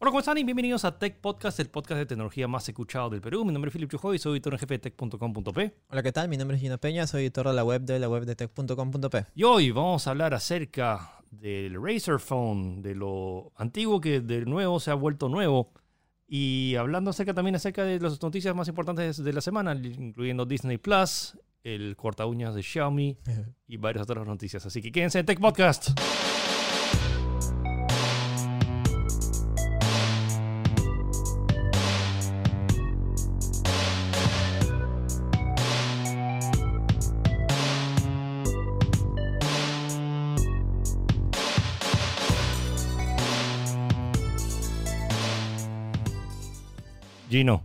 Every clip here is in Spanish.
Hola, ¿cómo están? Y bienvenidos a Tech Podcast, el podcast de tecnología más escuchado del Perú. Mi nombre es Philip Chujoy y soy editor en jefe de tech.com.p. Hola, ¿qué tal? Mi nombre es Gino Peña, soy editor de la web de la web de tech.com.p. Y hoy vamos a hablar acerca del Razer Phone, de lo antiguo que de nuevo se ha vuelto nuevo. Y hablando acerca también acerca de las noticias más importantes de la semana, incluyendo Disney Plus, el corta uñas de Xiaomi y varias otras noticias. Así que quédense en Tech Podcast. Gino,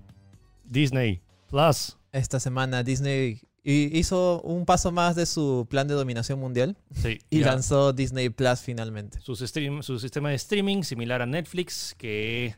Disney Plus. Esta semana Disney hizo un paso más de su plan de dominación mundial Sí, y ya. lanzó Disney Plus finalmente. su, stream- su sistema de streaming similar a Netflix que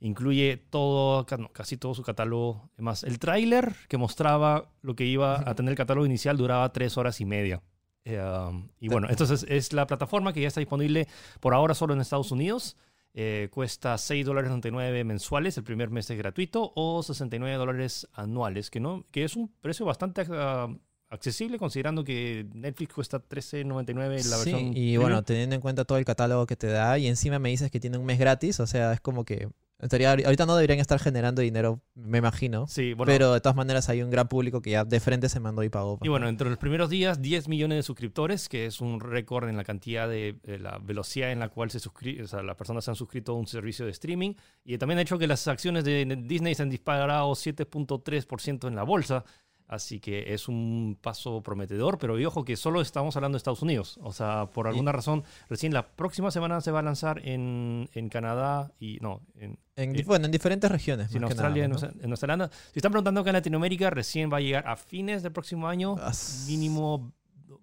incluye todo, casi todo su catálogo. Además, el tráiler que mostraba lo que iba a tener el catálogo inicial duraba tres horas y media. Eh, um, y bueno, entonces es la plataforma que ya está disponible por ahora solo en Estados Unidos. Eh, cuesta $6.99 mensuales, el primer mes es gratuito, o 69 dólares anuales, que, no, que es un precio bastante ah, accesible considerando que Netflix cuesta $13.99 la Sí, versión. y bueno, teniendo en cuenta todo el catálogo que te da y encima me dices que tiene un mes gratis, o sea, es como que estaría, ahorita no deberían estar generando dinero, me imagino. Sí, bueno, pero de todas maneras hay un gran público que ya de frente se mandó y pagó. Y bueno, entre los primeros días, 10 millones de suscriptores, que es un récord en la cantidad de, de la velocidad en la cual se o sea, las personas se han suscrito a un servicio de streaming. Y también ha hecho que las acciones de Disney se han disparado 7.3% en la bolsa. Así que es un paso prometedor, pero y ojo que solo estamos hablando de Estados Unidos. O sea, por alguna razón, recién la próxima semana se va a lanzar en, en Canadá y no, en, En, eh, bueno, en diferentes regiones. en Australia, nada, en, ¿no? Nueva- en Nueva Zelanda. Si están preguntando acá en Latinoamérica, recién va a llegar a fines del próximo año As- mínimo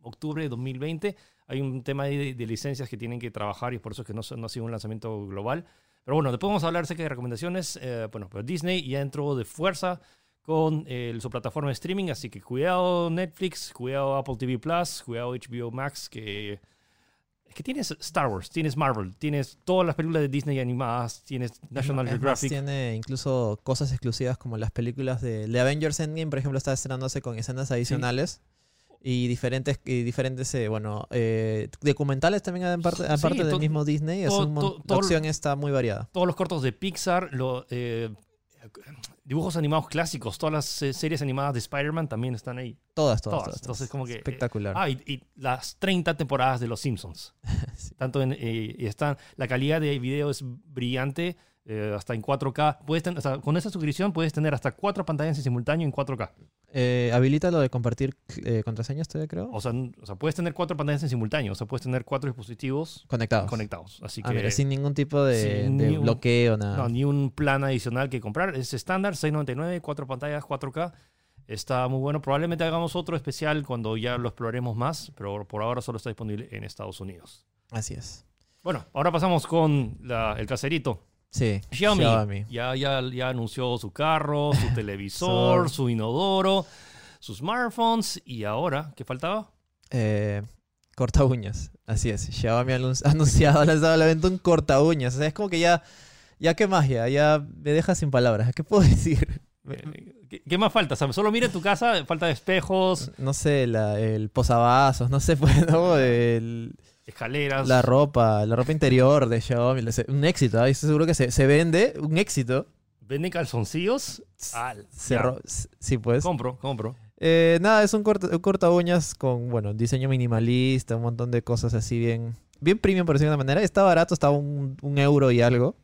octubre de 2020. Hay un tema de, de licencias que tienen que trabajar y por eso es que no, ha sido un lanzamiento global. Pero bueno, después vamos a hablar acerca de recomendaciones. Eh, bueno, pero Disney ya entró de fuerza con eh, su plataforma de streaming, así que cuidado Netflix, cuidado Apple TV Plus, cuidado HBO Max, que es que tienes Star Wars, tienes Marvel, tienes todas las películas de Disney animadas, tienes National Geographic. tiene incluso cosas exclusivas como las películas de, de Avengers Endgame, por ejemplo, está estrenándose con escenas adicionales. Y diferentes, y diferentes eh, bueno, eh, documentales también aparte, Sí, aparte del mismo Disney. Es un la opción está muy variada. todos los cortos de Pixar, lo- eh, dibujos animados clásicos, todas las eh, series animadas de Spider-Man también están ahí. Todas, todas. Todas. todas, Entonces, como que, eh, Espectacular. Ah, y, y las 30 temporadas de Los Simpsons. Sí. Tanto en, eh, están, la calidad de video es brillante, hasta en 4K. Puedes ten- o sea, con esa suscripción puedes tener hasta cuatro pantallas en simultáneo en 4K. Eh, habilita lo de compartir eh, contraseñas, todavía creo. O sea, o sea, puedes tener cuatro pantallas en simultáneo. O sea, puedes tener cuatro dispositivos Conectados. conectados. Así Ah, que mira, sin ningún tipo de, ni un- bloqueo, nada. No, ni un plan adicional que comprar. Es estándar, 6.99, cuatro pantallas, 4K. Está muy bueno. Probablemente hagamos otro especial cuando ya lo exploremos más, pero por ahora solo está disponible en Estados Unidos. Así es. Bueno, ahora pasamos con la- el caserito. Sí. Xiaomi, Xiaomi. Ya, ya, ya anunció su carro, su televisor, So- su inodoro, sus smartphones y ahora, ¿qué faltaba? Eh, corta uñas. Así es. Xiaomi ha anun- ha anunciado, ha lanzado a la venta un corta uñas. O sea, es como que ya, ya qué más ya, ya me deja sin palabras. ¿Qué puedo decir? Eh, ¿Qué, qué más falta? O sea, solo mira tu casa, falta de espejos, No sé, la- el posavasos, no sé, pues, ¿no? El- escaleras. la ropa, la ropa interior de Xiaomi. Un éxito, ¿ah? Estoy seguro que se, se vende, un éxito. ¿Venden calzoncillos? Al- Se ro- sí, pues. Compro, compro. Eh, nada, es un corta, un corta uñas con, bueno, diseño minimalista, un montón de cosas así bien, bien premium por decirlo de una manera. Está barato, está un, un euro y algo.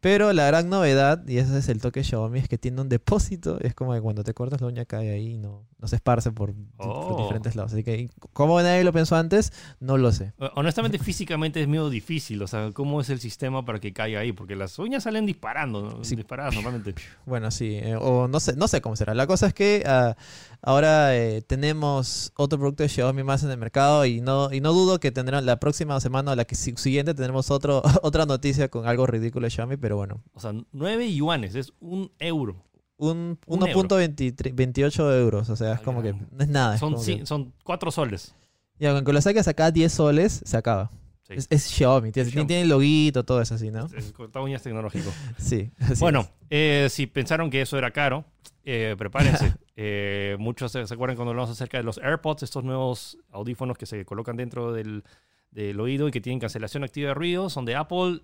Pero la gran novedad, y ese es el toque Xiaomi, es que tiene un depósito. Es como que cuando te cortas la uña cae ahí y no, no se esparce por, di- por Oh. diferentes lados. Así que, ¿cómo nadie lo pensó antes? No lo sé. Honestamente, físicamente es medio difícil. O sea, ¿cómo es el sistema para que caiga ahí? Porque las uñas salen disparando, ¿no? Sí. disparadas normalmente. Bueno, sí, eh, o no sé, no sé cómo será. La cosa es que ah, ahora eh, tenemos otro producto de Xiaomi más en el mercado y no, y no dudo que tendrán la próxima semana o la que si- siguiente tendremos otro, otra noticia con algo ridículo de Xiaomi, pero bueno. O sea, 9 yuanes, es un euro. Un, Un euro. 1.28 euros, o sea, es Ah, como que no es nada. es Son, que- son 4 soles. y aunque lo saques acá 10 soles, se acaba. Sí. Es, es Xiaomi, tiene, Xiaomi. tiene el loguito, todo eso así, ¿no? Es uñas tecnológico. Sí. Bueno, es. eh, si pensaron que eso era caro, eh, prepárense. Eh, muchos se, se acuerdan cuando hablamos acerca de los AirPods, estos nuevos audífonos que se colocan dentro del, del oído y que tienen cancelación activa de ruido, son de Apple.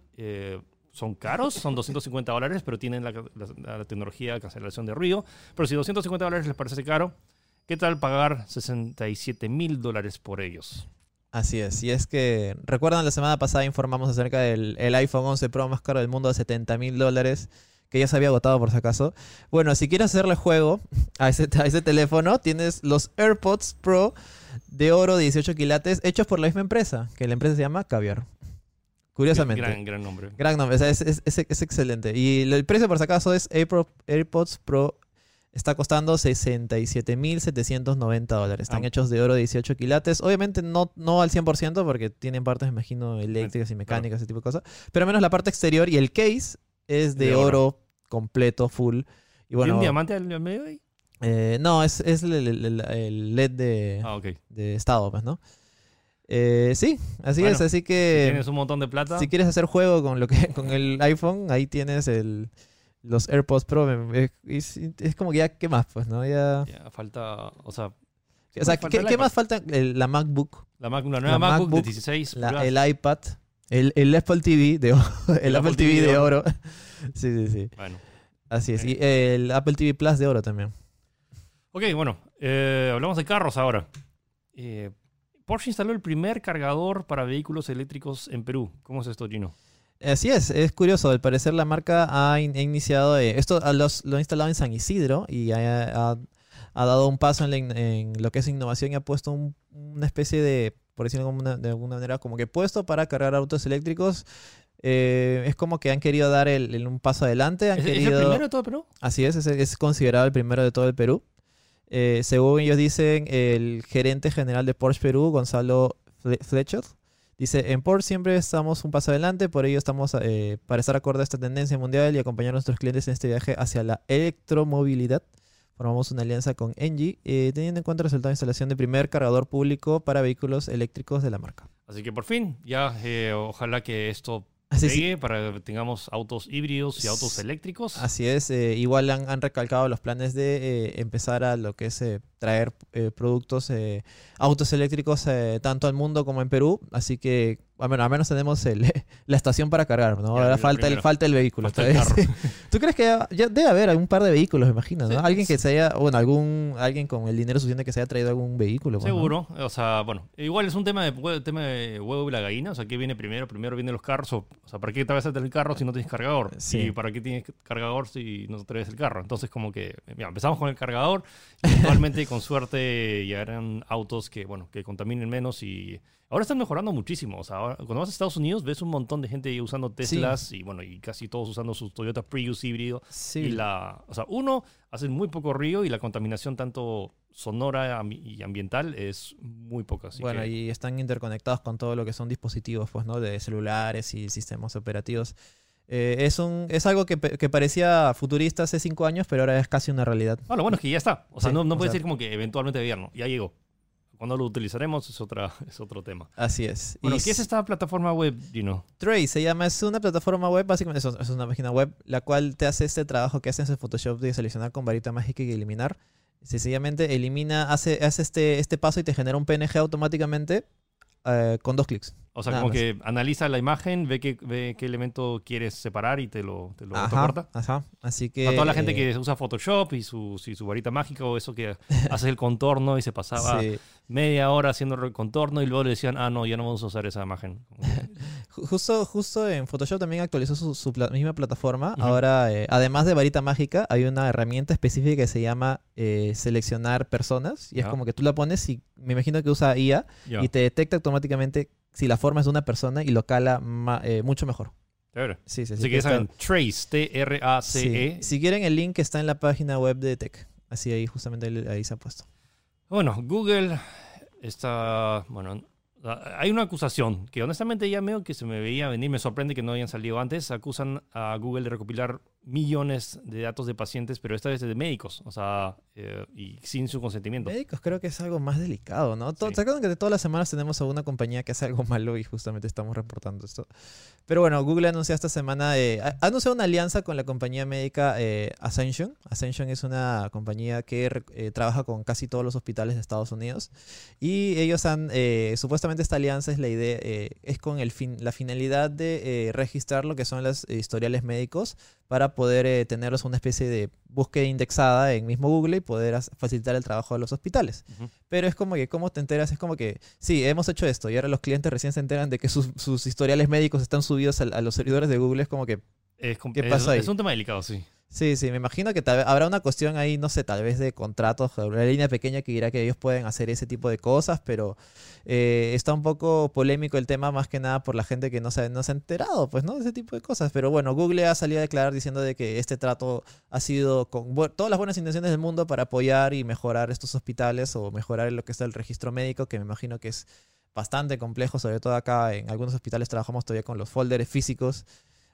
Son caros, son 250 dólares, pero tienen la, tecnología de cancelación de ruido. Pero si 250 dólares les parece caro, ¿qué tal pagar 67 mil dólares por ellos? Así es. Y es que, recuerdan, la semana pasada informamos acerca del el iPhone 11 Pro más caro del mundo de 70 mil dólares, que ya se había agotado por si acaso. Bueno, si quieres hacerle juego a ese, a ese teléfono, tienes los AirPods Pro de oro de 18 quilates hechos por la misma empresa, que la empresa se llama Caviar. Curiosamente. Gran, gran nombre. Gran nombre, o sea, es, es- es- es excelente. Y el precio, por si acaso, es AirPo- AirPods Pro. Está costando 67.790 dólares. Están Ah. hechos de oro de 18 quilates. Obviamente no, no al 100% porque tienen partes, me imagino, eléctricas y mecánicas, ese tipo de cosas. Pero al menos la parte exterior y el case es de, De oro. oro. completo, full. Y ¿Tiene bueno, un diamante al medio ahí? eh, no, es, es el, el- el- el LED de, Ah, ok. de estado, pues, ¿no? Eh, sí, así Bueno, es. Así Si que... tienes un montón de plata. Si quieres hacer juego con lo que con el iPhone, ahí tienes el los AirPods Pro. Es, es como que ya, ¿qué más? Pues, ¿no? Ya... Ya, falta, o sea, O sea, ¿qué, el más falta? El- la MacBook, La, Mac, una nueva La MacBook, MacBook, de 16 la- Plus. el iPad, el, el Apple TV de, o- el Apple TV de oro. sí, sí, sí. Bueno. Así es. Y el Apple TV Plus de oro también. Ok, bueno, eh, hablamos de carros ahora. Eh, Porsche instaló el primer cargador para vehículos eléctricos en Perú. ¿Cómo es esto, Gino? Así es, es curioso. Al parecer la marca ha, in- ha iniciado, eh, esto a los- lo ha instalado en San Isidro y ha, ha- ha dado un paso en, la en lo que es innovación y ha puesto un- una especie de, por decirlo de alguna, de alguna manera, como que puesto para cargar autos eléctricos. Eh, es como que han querido dar el, el- un paso adelante. Han ¿Es, es el primero de todo Perú? Así es, es, es considerado el primero de todo el Perú. Eh, según ellos dicen, el gerente general de Porsche Perú, Gonzalo Fle- Fletcher, dice, en Porsche siempre estamos un paso adelante, por ello estamos eh, para estar acorde a esta tendencia mundial y acompañar a nuestros clientes en este viaje hacia la electromovilidad. Formamos una alianza con Engie, eh, teniendo en cuenta el resultado de instalación de primer cargador público para vehículos eléctricos de la marca. Así que por fin, ya ojalá que esto Así, sí, para que tengamos autos híbridos y autos eléctricos. Así es, eh, igual han, han recalcado los planes de eh, empezar a lo que es eh, traer eh, productos, eh, autos eléctricos eh, tanto al mundo como en Perú, así que al menos tenemos el- la estación para cargar, ¿no? Ahora falta el, falta el vehículo. Falta el. ¿Tú crees que ya, ya debe haber algún par de vehículos, me imagino, ¿no? Sí. Alguien que se haya, bueno, algún, alguien con el dinero suficiente que se haya traído algún vehículo. pues, ¿no? Seguro, o sea, bueno, igual es un tema de, tema de huevo y la gallina, o sea, ¿qué viene primero? Primero vienen los carros, o, o sea, ¿para qué te vas a tener el carro si no tienes cargador? Sí. ¿Y para qué tienes cargador si no traes el carro? Entonces, como que, mira, empezamos con el cargador, y con suerte, llegarán autos que, bueno, que contaminen menos y ahora están mejorando muchísimo, o sea, ahora- cuando vas a Estados Unidos ves un montón de gente usando Teslas y, bueno, y casi todos usando sus Toyota Prius híbrido Sí. y la, o sea, uno, hacen muy poco ruido y la contaminación tanto sonora y ambiental es muy poca. Así bueno, que, y están interconectados con todo lo que son dispositivos, pues, ¿no? De celulares y sistemas operativos. Eh, es, un, es algo que, que parecía futurista hace cinco años, pero ahora es casi una realidad. Ah, lo bueno es que ya está. O sea, Sí, no, no puede decir como que eventualmente no, ya llegó. Cuando lo utilizaremos es, otra, es otro tema. Así es. Bueno, Y ¿qué es esta plataforma web, Gino? Trace se llama, es una plataforma web, básicamente es, es una página web, la cual te hace este trabajo que haces en Photoshop de seleccionar con varita mágica y eliminar. Sencillamente elimina, hace, hace este, este paso y te genera un PNG automáticamente eh, con dos clics. O sea, Nada como más. que analiza la imagen, ve qué, ve qué elemento quieres separar y te lo, te lo Ajá, autocorta. ajá. Así que... A toda la gente eh, que usa Photoshop y su, y su varita mágica o eso que hace el contorno y se pasaba sí. media hora haciendo el contorno y luego le decían, ah, no, ya no vamos a usar esa imagen. Ju- Justo, justo en Photoshop también actualizó su, su pla- misma plataforma. Ujú. Ahora, eh, además de varita mágica, hay una herramienta específica que se llama eh, seleccionar personas. Y es Ya. como que tú la pones y me imagino que usa IA Ya, y te detecta automáticamente si la forma es de una persona y lo cala ma- eh, mucho mejor. chévere. Sí, sí, sí. Así que que está- saben, Trace, T-R-A-C-E. sí. Si quieren, el link está en la página web de Tech. Así ahí, justamente ahí, ahí se ha puesto. Bueno, Google está, bueno, hay una acusación que honestamente ya medio que se me veía venir, me sorprende que no hayan salido antes. Acusan a Google de recopilar millones de datos de pacientes, pero esta vez de médicos, o sea, eh, y sin su consentimiento. Médicos creo que es algo más delicado, ¿no? Sí. ¿Se acuerdan que de todas las semanas tenemos a una compañía que hace algo malo y justamente estamos reportando esto? Pero bueno, Google anunció esta semana, eh, ha anunciado una alianza con la compañía médica eh, Ascension. Ascension es una compañía que eh, trabaja con casi todos los hospitales de Estados Unidos y ellos han, eh, supuestamente esta alianza es la idea, eh, es con el fin, la finalidad de eh, registrar lo que son los historiales médicos para poder tenerlos una especie de búsqueda indexada en mismo Google y poder facilitar el trabajo de los hospitales. Ujú. Pero es como que, ¿cómo te enteras? Es como que, sí, hemos hecho esto y ahora los clientes recién se enteran de que sus, sus historiales médicos están subidos a, los servidores de Google. Es como que, Es, ¿Qué es- pasa ahí? es un tema delicado, sí. sí, sí, me imagino que tal vez habrá una cuestión ahí, no sé, tal vez de contratos, una línea pequeña que dirá que ellos pueden hacer ese tipo de cosas, pero eh, está un poco polémico el tema más que nada por la gente que no se, no se ha enterado, pues, ¿no? De ese tipo de cosas. Pero bueno, Google ha salido a declarar diciendo de que este trato ha sido con todas las buenas intenciones del mundo para apoyar y mejorar estos hospitales o mejorar lo que está el registro médico, que me imagino que es bastante complejo, sobre todo acá en algunos hospitales trabajamos todavía con los folders físicos.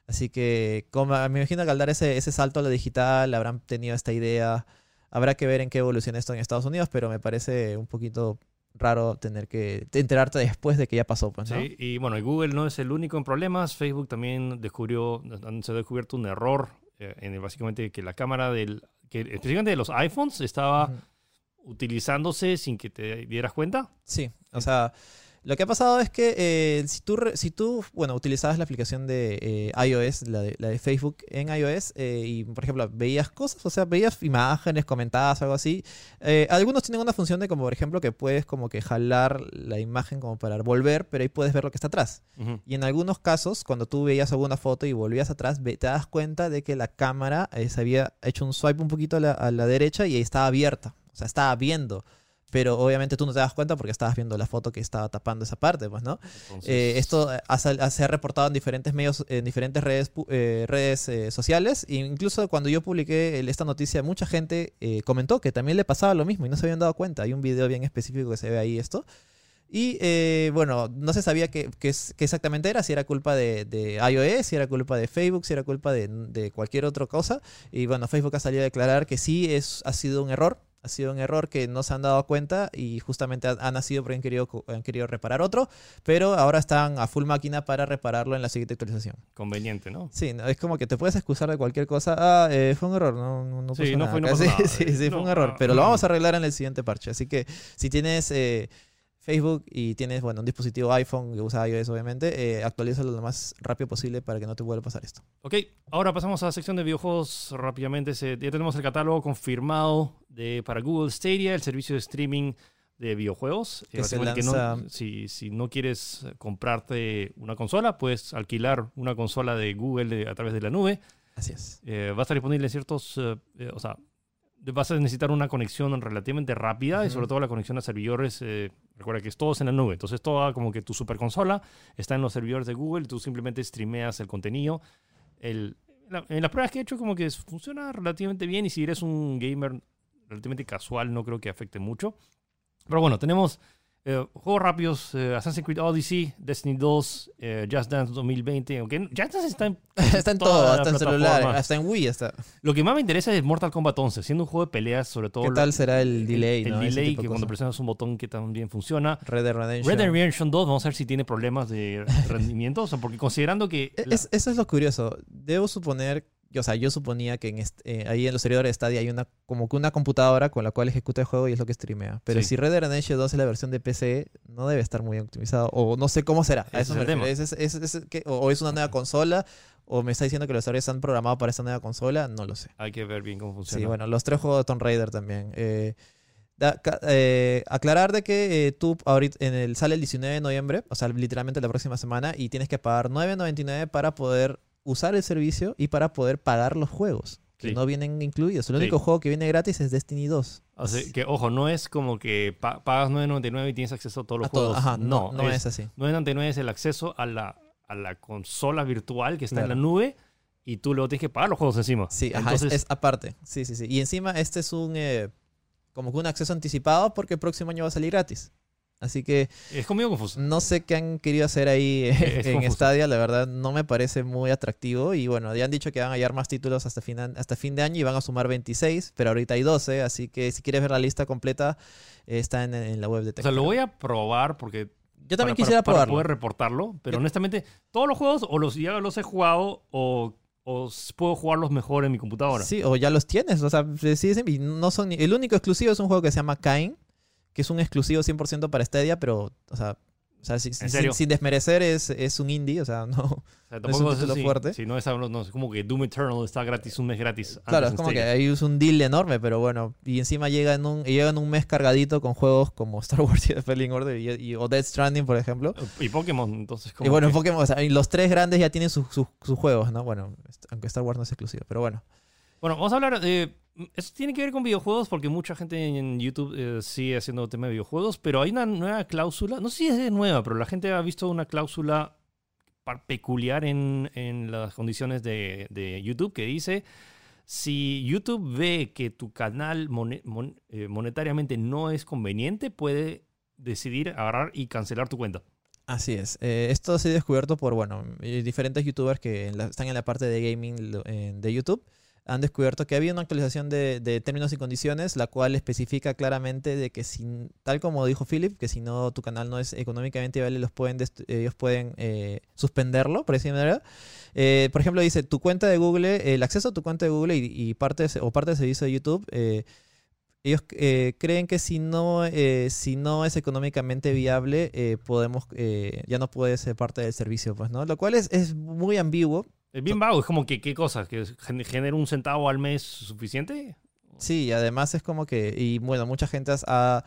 Así que como, me imagino que al dar ese, ese salto a lo digital habrán tenido esta idea. Habrá que ver en qué evoluciona esto en Estados Unidos, pero me parece un poquito raro tener que enterarte después de que ya pasó. Pues, ¿no? Sí, y bueno, Google no es el único en problemas. Facebook también descubrió, se ha descubierto un error eh, en el- básicamente que la cámara del, que específicamente de los iPhones estaba Ujú. utilizándose sin que te dieras cuenta. Sí, o sea, lo que ha pasado es que eh, si, tú, re- si tú, bueno, utilizabas la aplicación de eh, iOS, la de, la de Facebook en iOS, eh, y por ejemplo veías cosas, o sea, veías imágenes, comentabas, algo así, algunos tienen una función de como, por ejemplo, que puedes como que jalar la imagen como para volver, pero ahí puedes ver lo que está atrás. Y en algunos casos, cuando tú veías alguna foto y volvías atrás, te das cuenta de que la cámara se había hecho un swipe un poquito a la, a la derecha y ahí estaba abierta. O sea, estaba viendo. Pero obviamente tú no te das cuenta porque estabas viendo la foto que estaba tapando esa parte, pues, ¿no? Entonces, Eh, esto ha sal- ha- se ha reportado en diferentes medios, en diferentes redes, eh, redes eh, sociales. E incluso cuando yo publiqué esta noticia, mucha gente eh, comentó que también le pasaba lo mismo y no se habían dado cuenta. Hay un video bien específico que se ve ahí esto. Y eh, bueno, no se sabía qué, qué exactamente era, si era culpa de, de iOS, si era culpa de Facebook, si era culpa de, de cualquier otra cosa. Y bueno, Facebook ha salido a declarar que sí es, ha sido un error, ha sido un error que no se han dado cuenta y justamente ha, ha nacido porque han querido, han querido reparar otro, pero ahora están a full máquina para repararlo en la siguiente actualización. conveniente, ¿no? Sí, no, es como que te puedes excusar de cualquier cosa. Ah, eh, fue un error, no, no, no Sí, pasó no nada fue- no acá". pasó Sí, nada. sí, sí, fue un error, pero lo vamos a arreglar en el siguiente parche. Así que si tienes eh, Facebook y tienes, bueno, un dispositivo iPhone que usa iOS, obviamente, eh, actualízalo lo más rápido posible para que no te vuelva a pasar esto. Ok, ahora pasamos a la sección de videojuegos rápidamente. Se- ya tenemos el catálogo confirmado de, para Google Stadia, el servicio de streaming de videojuegos. Que se básicamente no- lanza- si, si no quieres comprarte una consola, puedes alquilar una consola de Google de- a través de la nube. Así es. Eh, va a estar disponible en ciertos, eh, eh, o sea, vas a necesitar una conexión relativamente rápida y sobre todo la conexión a servidores. eh, recuerda que es todo en la nube, entonces toda como que tu super consola está en los servidores de Google, tú simplemente streameas el contenido. El, la- en las pruebas que he hecho como que es- funciona relativamente bien y si eres un gamer relativamente casual no creo que afecte mucho. Pero bueno, tenemos eh, juegos rápidos, eh, Assassin's Creed Odyssey, Destiny 2, eh, Just Dance 2020, aunque Just Dance está en está en todo, hasta en celular, hasta en Wii está. Lo que más me interesa es Mortal Kombat 11, siendo un juego de peleas, sobre todo. ¿Qué lo- tal será el delay? El, no? Delay, que cuando presionas un botón que también funciona. Red Dead Redemption. Red Dead Redemption 2, vamos a ver si tiene problemas de rendimiento. O sea, porque considerando que. la- Es- eso es lo curioso. Debo suponer, yo- o sea, yo suponía que en est- eh, ahí en los servidores de Stadia hay una como que una computadora con la cual ejecuta el juego y es lo que streamea. Pero Sí. si Red Dead Redemption 2 es la versión de PC, no debe estar muy optimizado. O no sé cómo será. A eso es me. Es- es- es- es que- o, o es una nueva consola, o me está diciendo que los servidores están programados para esta nueva consola, no lo sé. hay que ver bien cómo funciona. Sí, bueno, los tres juegos de Tomb Raider también. Eh, da- eh, aclarar de que tú ahorita en el, sale el 19 de noviembre, o sea, literalmente la próxima semana, y tienes que pagar 9.99 para poder usar el servicio y para poder pagar los juegos. Que Sí. no vienen incluidos. El Sí. único juego que viene gratis es Destiny 2. Así que, ojo, no es como que pa- pagas 9.99 y tienes acceso a todos los A todo. juegos. Ajá, no, no, no es, así. 9.99 es el acceso a la, a la consola virtual que está en la nube y tú luego tienes que pagar los juegos encima. Sí, ajá, es- Entonces, es, aparte. Sí, sí, sí. Y encima este es un... eh, como que un acceso anticipado porque el próximo año va a salir gratis. Así que Es conmigo confuso. no sé qué han querido hacer ahí Es en confuso. Stadia, la verdad no me parece muy atractivo. Y bueno, ya han dicho que van a hallar más títulos hasta fin, hasta fin de año y van a sumar 26, pero ahorita hay 12, así que si quieres ver la lista completa, eh, está en, en la web de O Tech. sea, lo voy a probar porque Yo también para- quisiera para, para probarlo. poder reportarlo, pero honestamente, todos los juegos o los ya los he jugado o, o puedo jugarlos mejor en mi computadora. Sí, o ya los tienes. O sea, sí, sí, y no son ni- El único exclusivo es un juego que se llama Kain, que es un exclusivo 100% para Stadia, pero, o sea, o sea, sin, sin- serio? sin desmerecer, es, es un indie, o sea, no. O sea, No es un tampoco título si, fuerte. Si no es, algo- no, es como que Doom Eternal está gratis, un mes gratis. Claro, es como que ahí es un deal enorme, pero bueno. Y encima llega en un, llega en un mes cargadito con juegos como Star Wars y The Fallen Order y, y- o Death Stranding, por ejemplo. Y Pokémon, entonces como Y bueno, que- Pokémon, o sea, los tres grandes ya tienen sus, sus- sus juegos, ¿no? Bueno, aunque Star Wars no es exclusivo, pero bueno. Bueno, vamos a hablar de... Esto tiene que ver con videojuegos porque mucha gente en YouTube eh, sigue haciendo tema de videojuegos, pero hay una nueva cláusula, no sé si es nueva, pero la gente ha visto una cláusula peculiar en, en las condiciones de, de YouTube que dice, si YouTube ve que tu canal mon- eh, monetariamente no es conveniente, puede decidir agarrar y cancelar tu cuenta. Así es. Eh, esto ha descubierto por, bueno, eh, diferentes youtubers que en la- están en la parte de gaming en- de YouTube. Han descubierto que había una actualización de, de términos y condiciones, la cual especifica claramente de que, si, tal como dijo Philip, que si no tu canal no es económicamente viable, los pueden ellos pueden eh, suspenderlo, por decirlo de manera. Eh, por ejemplo, dice tu cuenta de Google, el acceso a tu cuenta de Google y, y parte de- o parte del servicio de YouTube. eh, ellos eh, creen que si no, eh, si no es económicamente viable, eh, podemos, eh, ya no puede ser parte del servicio, pues, ¿no? Lo cual es, es muy ambiguo. Es bien vago, es como que, ¿qué cosa? ¿Que gen- genera un centavo al mes suficiente? Sí, y además es como que, y bueno, mucha gente ha,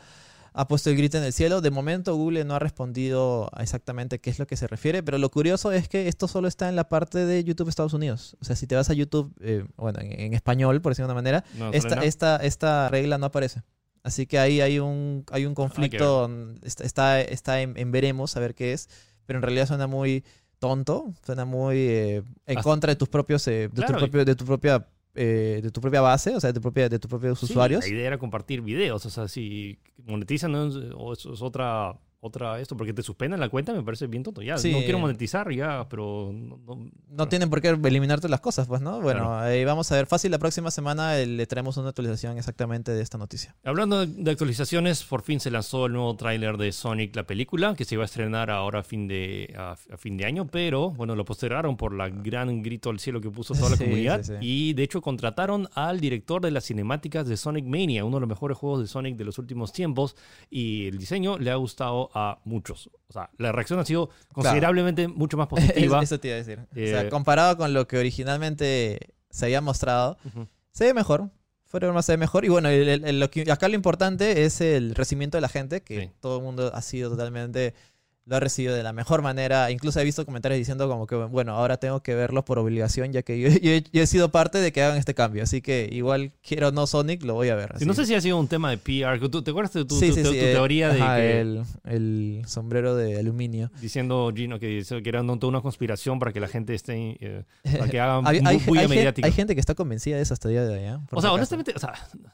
ha puesto el grito en el cielo. De momento Google no ha respondido a exactamente qué es lo que se refiere, pero lo curioso es que esto solo está en la parte de YouTube Estados Unidos. O sea, si te vas a YouTube, eh, bueno, en, en español, por decirlo de una manera, No, esta, esta, esta regla no aparece. Así que ahí hay un, hay un conflicto, mm, está, está, está en, en veremos a ver qué es, pero en realidad suena muy tonto, suena muy eh, en contra de tus propios, eh, de, tu Claro, propio, de tu propia eh, de tu propia base, o sea, de tu propia, de tus propios Sí, usuarios. La idea era compartir videos. O sea, si monetizan ¿no? o eso es otra, otra esto, porque te suspenden la cuenta, me parece bien tonto. Ya, Sí. no quiero monetizar, ya, pero no, no- No tienen por qué eliminarte las cosas, pues, ¿no? Bueno, Claro. ahí vamos a ver. Fácil, la próxima semana eh, le traemos una actualización exactamente de esta noticia. Hablando de- actualizaciones, por fin se lanzó el nuevo tráiler de Sonic, la película, que se iba a estrenar ahora a fin de, a, a fin de año, pero bueno, lo postergaron por la gran grito al cielo que puso toda la Sí, comunidad. sí. Y de hecho contrataron al director de las cinemáticas de Sonic Mania, uno de los mejores juegos de Sonic de los últimos tiempos, y el diseño le ha gustado a muchos. O sea, la reacción ha sido considerablemente mucho más positiva. Eso te iba a decir. o Eh, sea, comparado con lo que originalmente se había mostrado, se ve mejor. Broma, se ve mejor. Y bueno, el- el- el- lo que- acá lo importante es el recibimiento de la gente, que Sí. todo el mundo ha sido totalmente. Lo ha recibido de la mejor manera. Incluso he visto comentarios diciendo como que, bueno, ahora tengo que verlo por obligación, ya que yo, yo he- yo he sido parte de que hagan este cambio. Así que igual quiero no Sonic, lo voy a ver. Sí, así. no sé si ha sido un tema de PR. ¿Tú, ¿Te acuerdas de tu, Sí, tu- sí, tu- sí, tu eh, teoría de ajá, que el, el sombrero de aluminio. diciendo Gino que, que era toda una conspiración para que la gente esté, eh, para que hagan Hay, hay- hay mediática? hay gente que está convencida de eso hasta el día de hoy. ¿eh? O sea, honestamente, o sea,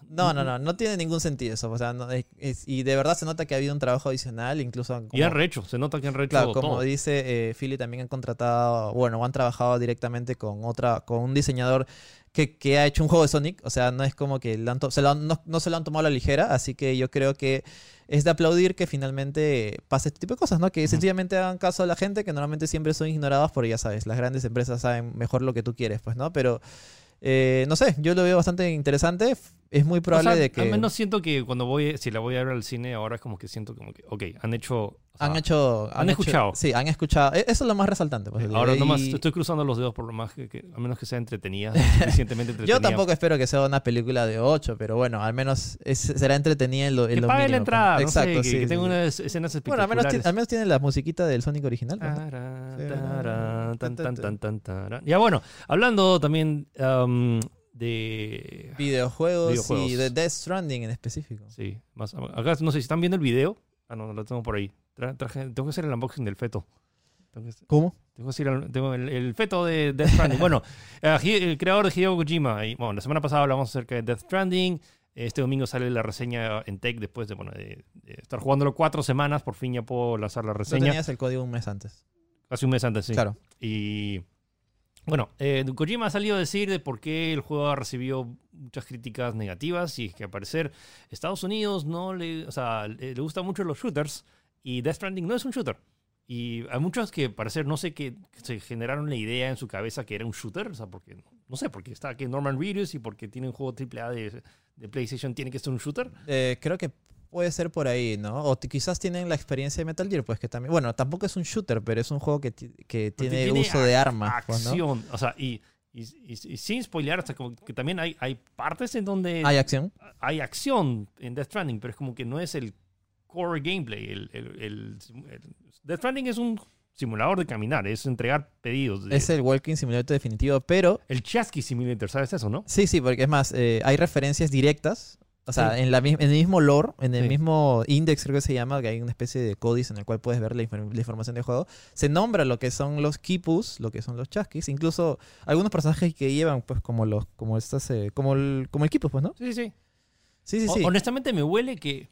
No, no, no, no tiene ningún sentido eso. O sea, no, es- es- y de verdad se nota que ha habido un trabajo adicional, incluso como, y han rehecho, se nota claro, como dice eh, Philly, también han contratado, bueno, han trabajado directamente con otra, con un diseñador que, que ha hecho un juego de Sonic. O sea, no es como que le han to- se lo han- no, no se lo han tomado a la ligera, así que yo creo que es de aplaudir que finalmente pase este tipo de cosas, ¿no? Que sencillamente hagan caso a la gente, que normalmente siempre son ignoradas porque ya sabes, las grandes empresas saben mejor lo que tú quieres, pues, ¿no? Pero, eh, no sé, yo lo veo bastante interesante. Es muy probable O sea, de que... Al menos siento que cuando voy, si la voy a ver al cine, ahora es como que siento como que, ok, han hecho. o sea, Han hecho. han hecho- escuchado. sí, han escuchado. E- Eso es lo más resaltante. pues. Ahora Y nomás estoy cruzando los dedos por lo más que, que- a menos que sea entretenida, suficientemente entretenida. Yo tampoco espero que sea una película de 8, pero bueno, al menos es- será entretenida en lo, en Que lo pague la entrada, pues. no Exacto, sé, que, sí, que sí, tenga sí. unas escenas Bueno, al menos, espectaculares. tiene, al menos tiene la musiquita del Sonic original. pues, ¿no? Tan, tan, tan. Ya bueno, hablando también um, de... Videojuegos, Videojuegos. y de Death Stranding en específico. Sí, más, acá no sé si están viendo el video. Ah, no, lo tengo por ahí. Tra- traje- tengo que hacer el unboxing del feto. Tengo que, ¿Cómo? tengo que hacer el, tengo el, el feto de Death Stranding. bueno, eh, el creador de Hideo Kojima. y, bueno, la semana pasada hablamos acerca de Death Stranding. Este domingo sale la reseña en Tech después de, bueno, de, de estar jugándolo cuatro semanas. Por fin ya puedo lanzar la No reseña. tenías el código un mes antes. Hace un mes antes, sí. Claro. Y bueno, eh, Kojima ha salido a decir de por qué el juego ha recibido muchas críticas negativas y es que al parecer Estados Unidos no le, o sea, le, le gustan mucho los shooters y Death Stranding no es un shooter. Y hay muchos que, al parecer, no sé qué, se generaron la idea en su cabeza que era un shooter, o sea, porque, no sé, porque está aquí Norman Reedus y porque tiene un juego AAA de, de PlayStation, tiene que ser un shooter. Eh, creo que puede ser por ahí, ¿no? O quizás tienen la experiencia de Metal Gear, pues que también. Bueno, tampoco es un shooter, pero es un juego que, que tiene, uso de armas, pues, ¿no? Acción, o sea, y, y, y- y sin spoilear, hasta como que también hay, hay partes en donde ¿Hay acción? hay acción en Death Stranding, pero es como que no es el core gameplay. El, el- el- el- Death Stranding es un simulador de caminar, es entregar pedidos. de- Es el Walking Simulator definitivo, pero el Chasqui Simulator, ¿sabes eso, no? sí, sí, porque es más, eh, hay referencias directas. O sea, Sí. en, la, en el mismo lore, en el Sí. mismo index creo que se llama, que hay una especie de códice en el cual puedes ver la, infor- la información del juego, se nombra lo que son los kipus, lo que son los chasquis, incluso algunos personajes que llevan pues como los, como estas, eh, como el, como el kipus, pues, ¿no? Sí, sí. Sí, sí, O- sí. honestamente me huele que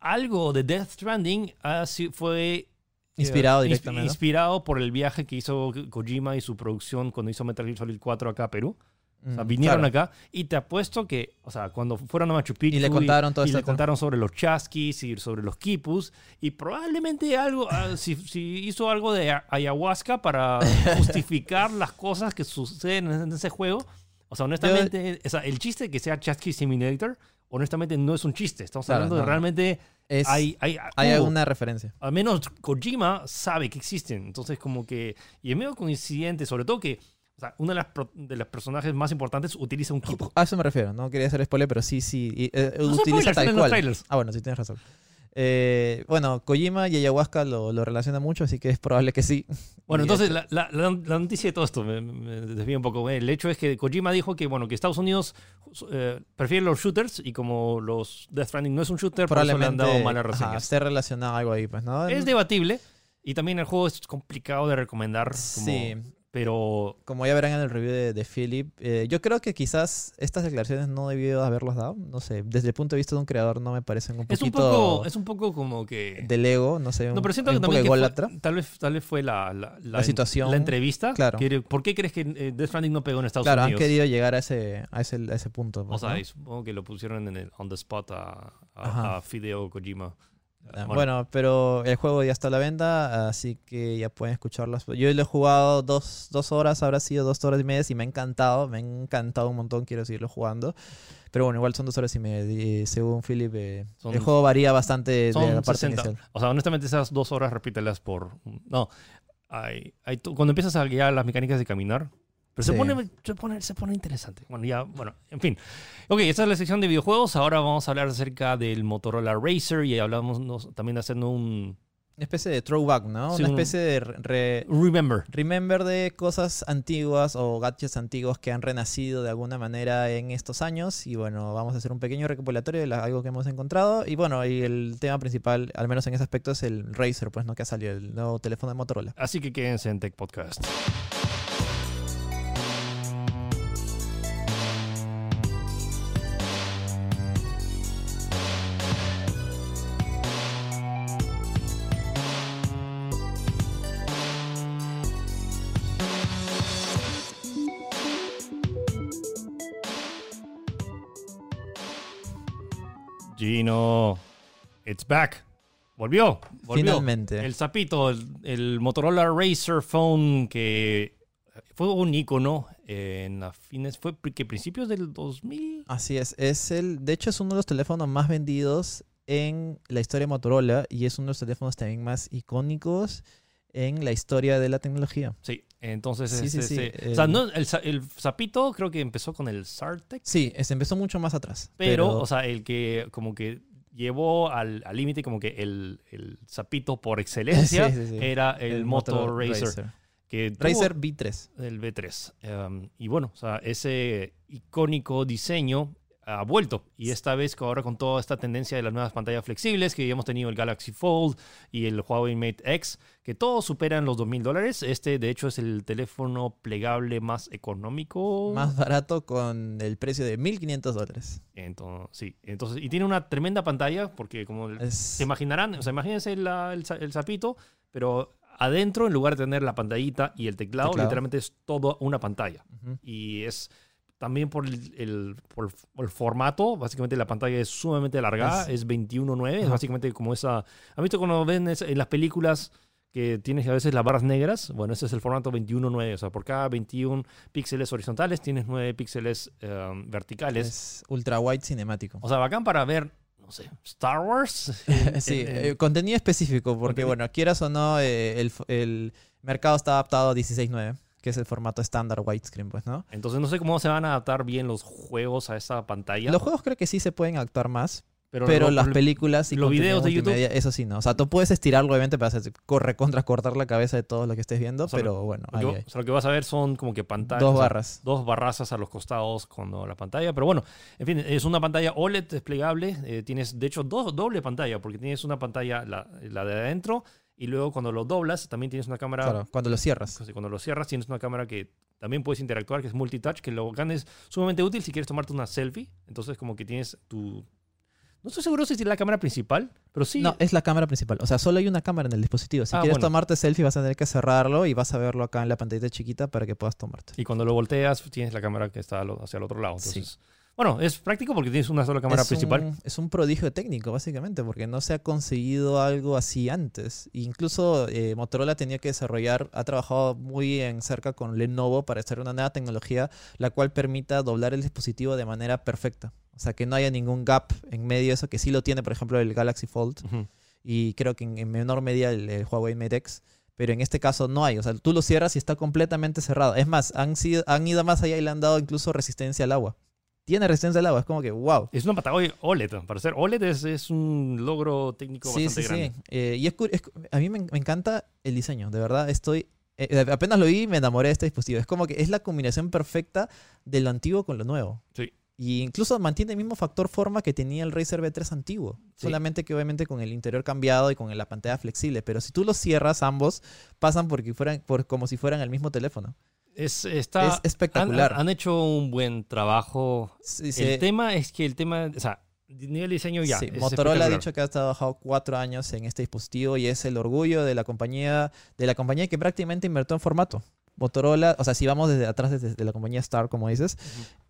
algo de Death Stranding ha si- fue Inspirado eh, inspi- directamente. ¿no? Inspirado por el viaje que hizo Kojima y su producción cuando hizo Metal Gear Solid 4 acá a Perú. O sea, Mm, vinieron claro. acá y te apuesto que, o sea, cuando fueron a Machu Picchu Y le contaron todo y esto. le contaron sobre los chasquis y sobre los quipus y probablemente algo, ah, si, si hizo algo de ayahuasca para justificar las cosas que suceden en ese juego. O sea, honestamente, o sea, el chiste de que sea Chasqui Simulator, honestamente no es un chiste. Estamos Claro, hablando de no. realmente Es- hay, hay, hay alguna referencia. al menos Kojima sabe que existen. Entonces, como que. Y es medio coincidente, sobre todo que. O sea, uno de las, pro- de los personajes más importantes utiliza un kipu. A eso me refiero, no quería hacer spoiler, pero sí, sí. y, eh, No son utiliza spoilers, tal salen los cual. trailers. Ah, bueno, sí tienes razón. Eh, bueno, Kojima y ayahuasca lo, lo relacionan mucho, así que es probable que sí. Bueno, Y entonces esto- la, la- la- la noticia de todo esto me, me desvía un poco. El hecho es que Kojima dijo que, bueno, que Estados Unidos eh, prefiere los shooters y como los Death Stranding no es un shooter, por eso le han dado malas ajá, reseñas. esté relacionado a algo ahí, pues, ¿no? es debatible y también el juego es complicado de recomendar. Como, Sí, Pero como ya verán en el review de, de Philip, eh, yo creo que quizás estas declaraciones no debió haberlas dado. No sé, desde el punto de vista de un creador no me parecen un es un, poco, es un poco como que... del ego, no sé, un, No, pero siento un que poco también que fue- tal, vez, tal vez fue la, la, La situación. La entrevista. Claro. Que- ¿Por qué crees que eh, Death Stranding no pegó en Estados Claro, han Unidos? querido llegar a ese, a ese, a ese punto. O pues, sea, ¿no? y supongo que lo pusieron en el on the spot a, a Fideo Kojima. Ah, Bueno, pero el juego ya está a la venta, así que ya pueden escucharlo. Yo lo he jugado dos, dos horas, habrá sido dos horas y media, y me ha encantado, me ha encantado un montón, quiero seguirlo jugando. Pero bueno, igual son dos horas y media, según Philip, eh, Son- el juego varía bastante de son la parte 60. inicial. O sea, honestamente, esas dos horas repítelas por. No. Hay, hay cuando empiezas a guiar las mecánicas de caminar. Pero se, Sí. pone, se, pone, se pone interesante. Bueno, ya, bueno, en fin. Ok, esta es la sección de videojuegos. Ahora vamos a hablar acerca del Motorola Racer y hablamos nos- también haciendo un Una especie de throwback, ¿no? Sí, Una un- especie de re- Remember. remember de cosas antiguas o gadgets antiguos que han renacido de alguna manera en estos años. Y bueno, vamos a hacer un pequeño recopilatorio de la- algo que hemos encontrado. Y bueno, y el tema principal, al menos en ese aspecto, es el Razer, pues, ¿no? Que ha salido el nuevo teléfono de Motorola. Así que quédense en Tech Podcast. Gino, it's back. Volvió. Volvió. Finalmente. El sapito, el, el Motorola Racer Phone que fue un icono en las fines, fue que principios del 2000. Así es. Es el, de hecho, es uno de los teléfonos más vendidos en la historia de Motorola y es uno de los teléfonos también más icónicos en la historia de la tecnología. Sí, entonces Sí, es sí, sí, ese- el- o sea, no, el, sa- el sapito creo que empezó con el Sartec, Sí, se empezó mucho más atrás. pero, o sea, el que como que llevó al al límite como que el, el sapito por excelencia era el, Moto Moto Racer, que tuvo- Razer V3. El V3. Um, y bueno, o sea, ese icónico diseño ha vuelto. Y esta vez ahora con toda esta tendencia de las nuevas pantallas flexibles, que hemos tenido el Galaxy Fold y el Huawei Mate X, que todos superan los 2.000 dólares. Este, de hecho, es el teléfono plegable más económico. Más barato con el precio de 1.500 dólares. Entonces, sí. Entonces, y tiene una tremenda pantalla, porque como Es- se imaginarán, o sea, imagínense la- el, el sapito, pero adentro, en lugar de tener la pantallita y el teclado, Teclado. literalmente es todo una pantalla. Ujú. Y es también por el, el- por el- por el formato, básicamente la pantalla es sumamente alargada, Es- es, 21.9, es básicamente como esa... ¿Han visto cuando ven en las películas que tienes a veces las barras negras? Bueno, ese es el formato 21.9, o sea, por cada 21 píxeles horizontales tienes 9 píxeles eh, verticales. Es ultra wide cinemático. O sea, bacán para ver, no sé, Star Wars. Sí, En- en- eh, contenido específico, porque Contenido- bueno, quieras o no, eh, el mercado está adaptado a 16.9, que es el formato estándar widescreen, pues, ¿no? Entonces no sé cómo se van a adaptar bien los juegos a esa pantalla. Los juegos creo que sí se pueden actuar más, pero, pero lo- las películas y los videos de YouTube- eso sí no. O sea, tú puedes estirarlo, obviamente, para hacer corre contra cortar la cabeza de todo lo que estés viendo, O sea, pero bueno, lo ahí que, hay. o sea, lo que vas a ver son como que pantallas. Dos o sea, barras. dos barrazas a los costados con la pantalla. Pero bueno, en fin, es una pantalla OLED desplegable. eh, tienes, de hecho, dos, doble pantalla, porque tienes una pantalla, la, la de adentro, y luego cuando lo doblas, también tienes una cámara. Claro, cuando lo cierras. Cuando lo cierras, tienes una cámara que también puedes interactuar, que es multitouch, que lo bacán es sumamente útil si quieres tomarte una selfie. Entonces, como que tienes tu. No estoy seguro si es la cámara principal, pero sí. No, es la cámara principal. O sea, solo hay una cámara en el dispositivo. Si Ah, quieres bueno. tomarte selfie, vas a tener que cerrarlo y vas a verlo acá en la pantallita chiquita para que puedas tomarte. Y cuando lo volteas, tienes la cámara que está hacia el otro lado. Sí. Bueno, es práctico porque tienes una sola cámara es principal. Un, es un prodigio técnico, básicamente, porque no se ha conseguido algo así antes. Incluso eh, Motorola tenía que desarrollar, ha trabajado muy en cerca con Lenovo para hacer una nueva tecnología la cual permita doblar el dispositivo de manera perfecta. O sea, que no haya ningún gap en medio, eso que sí lo tiene, por ejemplo, el Galaxy Fold y creo que en, en menor medida el, el Huawei Mate X. Pero en este caso no hay. O sea, tú lo cierras y está completamente cerrado. Es más, han, sido, han ido más allá y le han dado incluso resistencia al agua. Tiene resistencia al agua. Es como que, wow. Es una pantalla OLED. Para ser OLED es, es un logro técnico Sí, bastante sí, grande. sí. Eh, y es, es a mí me, me encanta el diseño, de verdad. Estoy. eh, apenas lo vi, me enamoré de este dispositivo. Es como que es la combinación perfecta de lo antiguo con lo nuevo. Sí. Y incluso mantiene el mismo factor forma que tenía el Razer B3 antiguo. Sí. Solamente que obviamente con el interior cambiado y con la pantalla flexible. Pero si tú los cierras ambos, pasan porque fueran, por, como si fueran el mismo teléfono. Es, está, es espectacular. Han, han hecho un buen trabajo. Sí, sí. El tema es que el tema, o sea, nivel de diseño ya. Sí, Motorola ha dicho que ha trabajado cuatro años en este dispositivo y es el orgullo de la compañía, de la compañía que prácticamente invirtió en formato. Motorola, o sea, si vamos desde atrás, desde la compañía Star, como dices,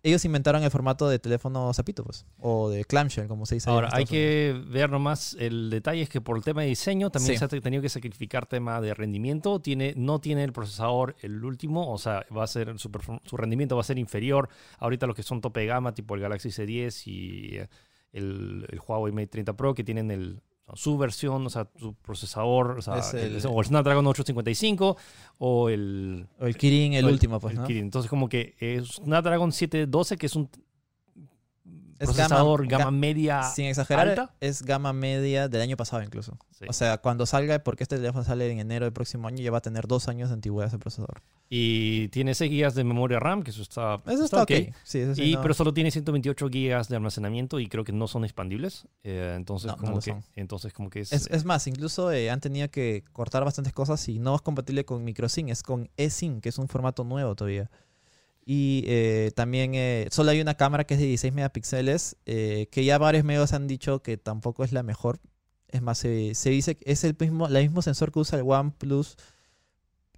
ellos inventaron el formato de teléfono zapito, pues, o de clamshell, como se dice. Ahora, hay que ver nomás el detalle es que por el tema de diseño también Sí. se ha tenido que sacrificar tema de rendimiento. Tiene, no tiene el procesador el último, o sea, va a ser su, su rendimiento va a ser inferior ahorita los que son tope de gama, tipo el Galaxy C10 y eh, el, el Huawei Mate 30 Pro, que tienen el, su versión, o sea, su procesador, o, sea, Es el- el, o el Snapdragon 855 o el, O el Kirin, el último, pues, ¿no? Kirin. Entonces, como que es Snapdragon 712, que es un Es procesador gama- gama, ga- media Sin exagerar, alta. es gama media del año pasado incluso. Sí. O sea, cuando salga, porque este teléfono sale en enero del próximo año, ya va a tener dos años de antigüedad ese procesador. Y tiene 6 GB de memoria RAM, que eso está, Eso está, ok. ok. Sí, eso sí, Y, no- Pero solo tiene 128 GB de almacenamiento y creo que no son expandibles. Eh, entonces, No, como que, son. entonces, como que es. Es, es más, incluso eh, han tenido que cortar bastantes cosas y no es compatible con microSync, es con eSync, que es un formato nuevo todavía. Y eh, también eh, solo hay una cámara que es de 16 megapíxeles, eh, que ya varios medios han dicho que tampoco es la mejor. Es más, se- se dice que es el mismo, el mismo sensor que usa el OnePlus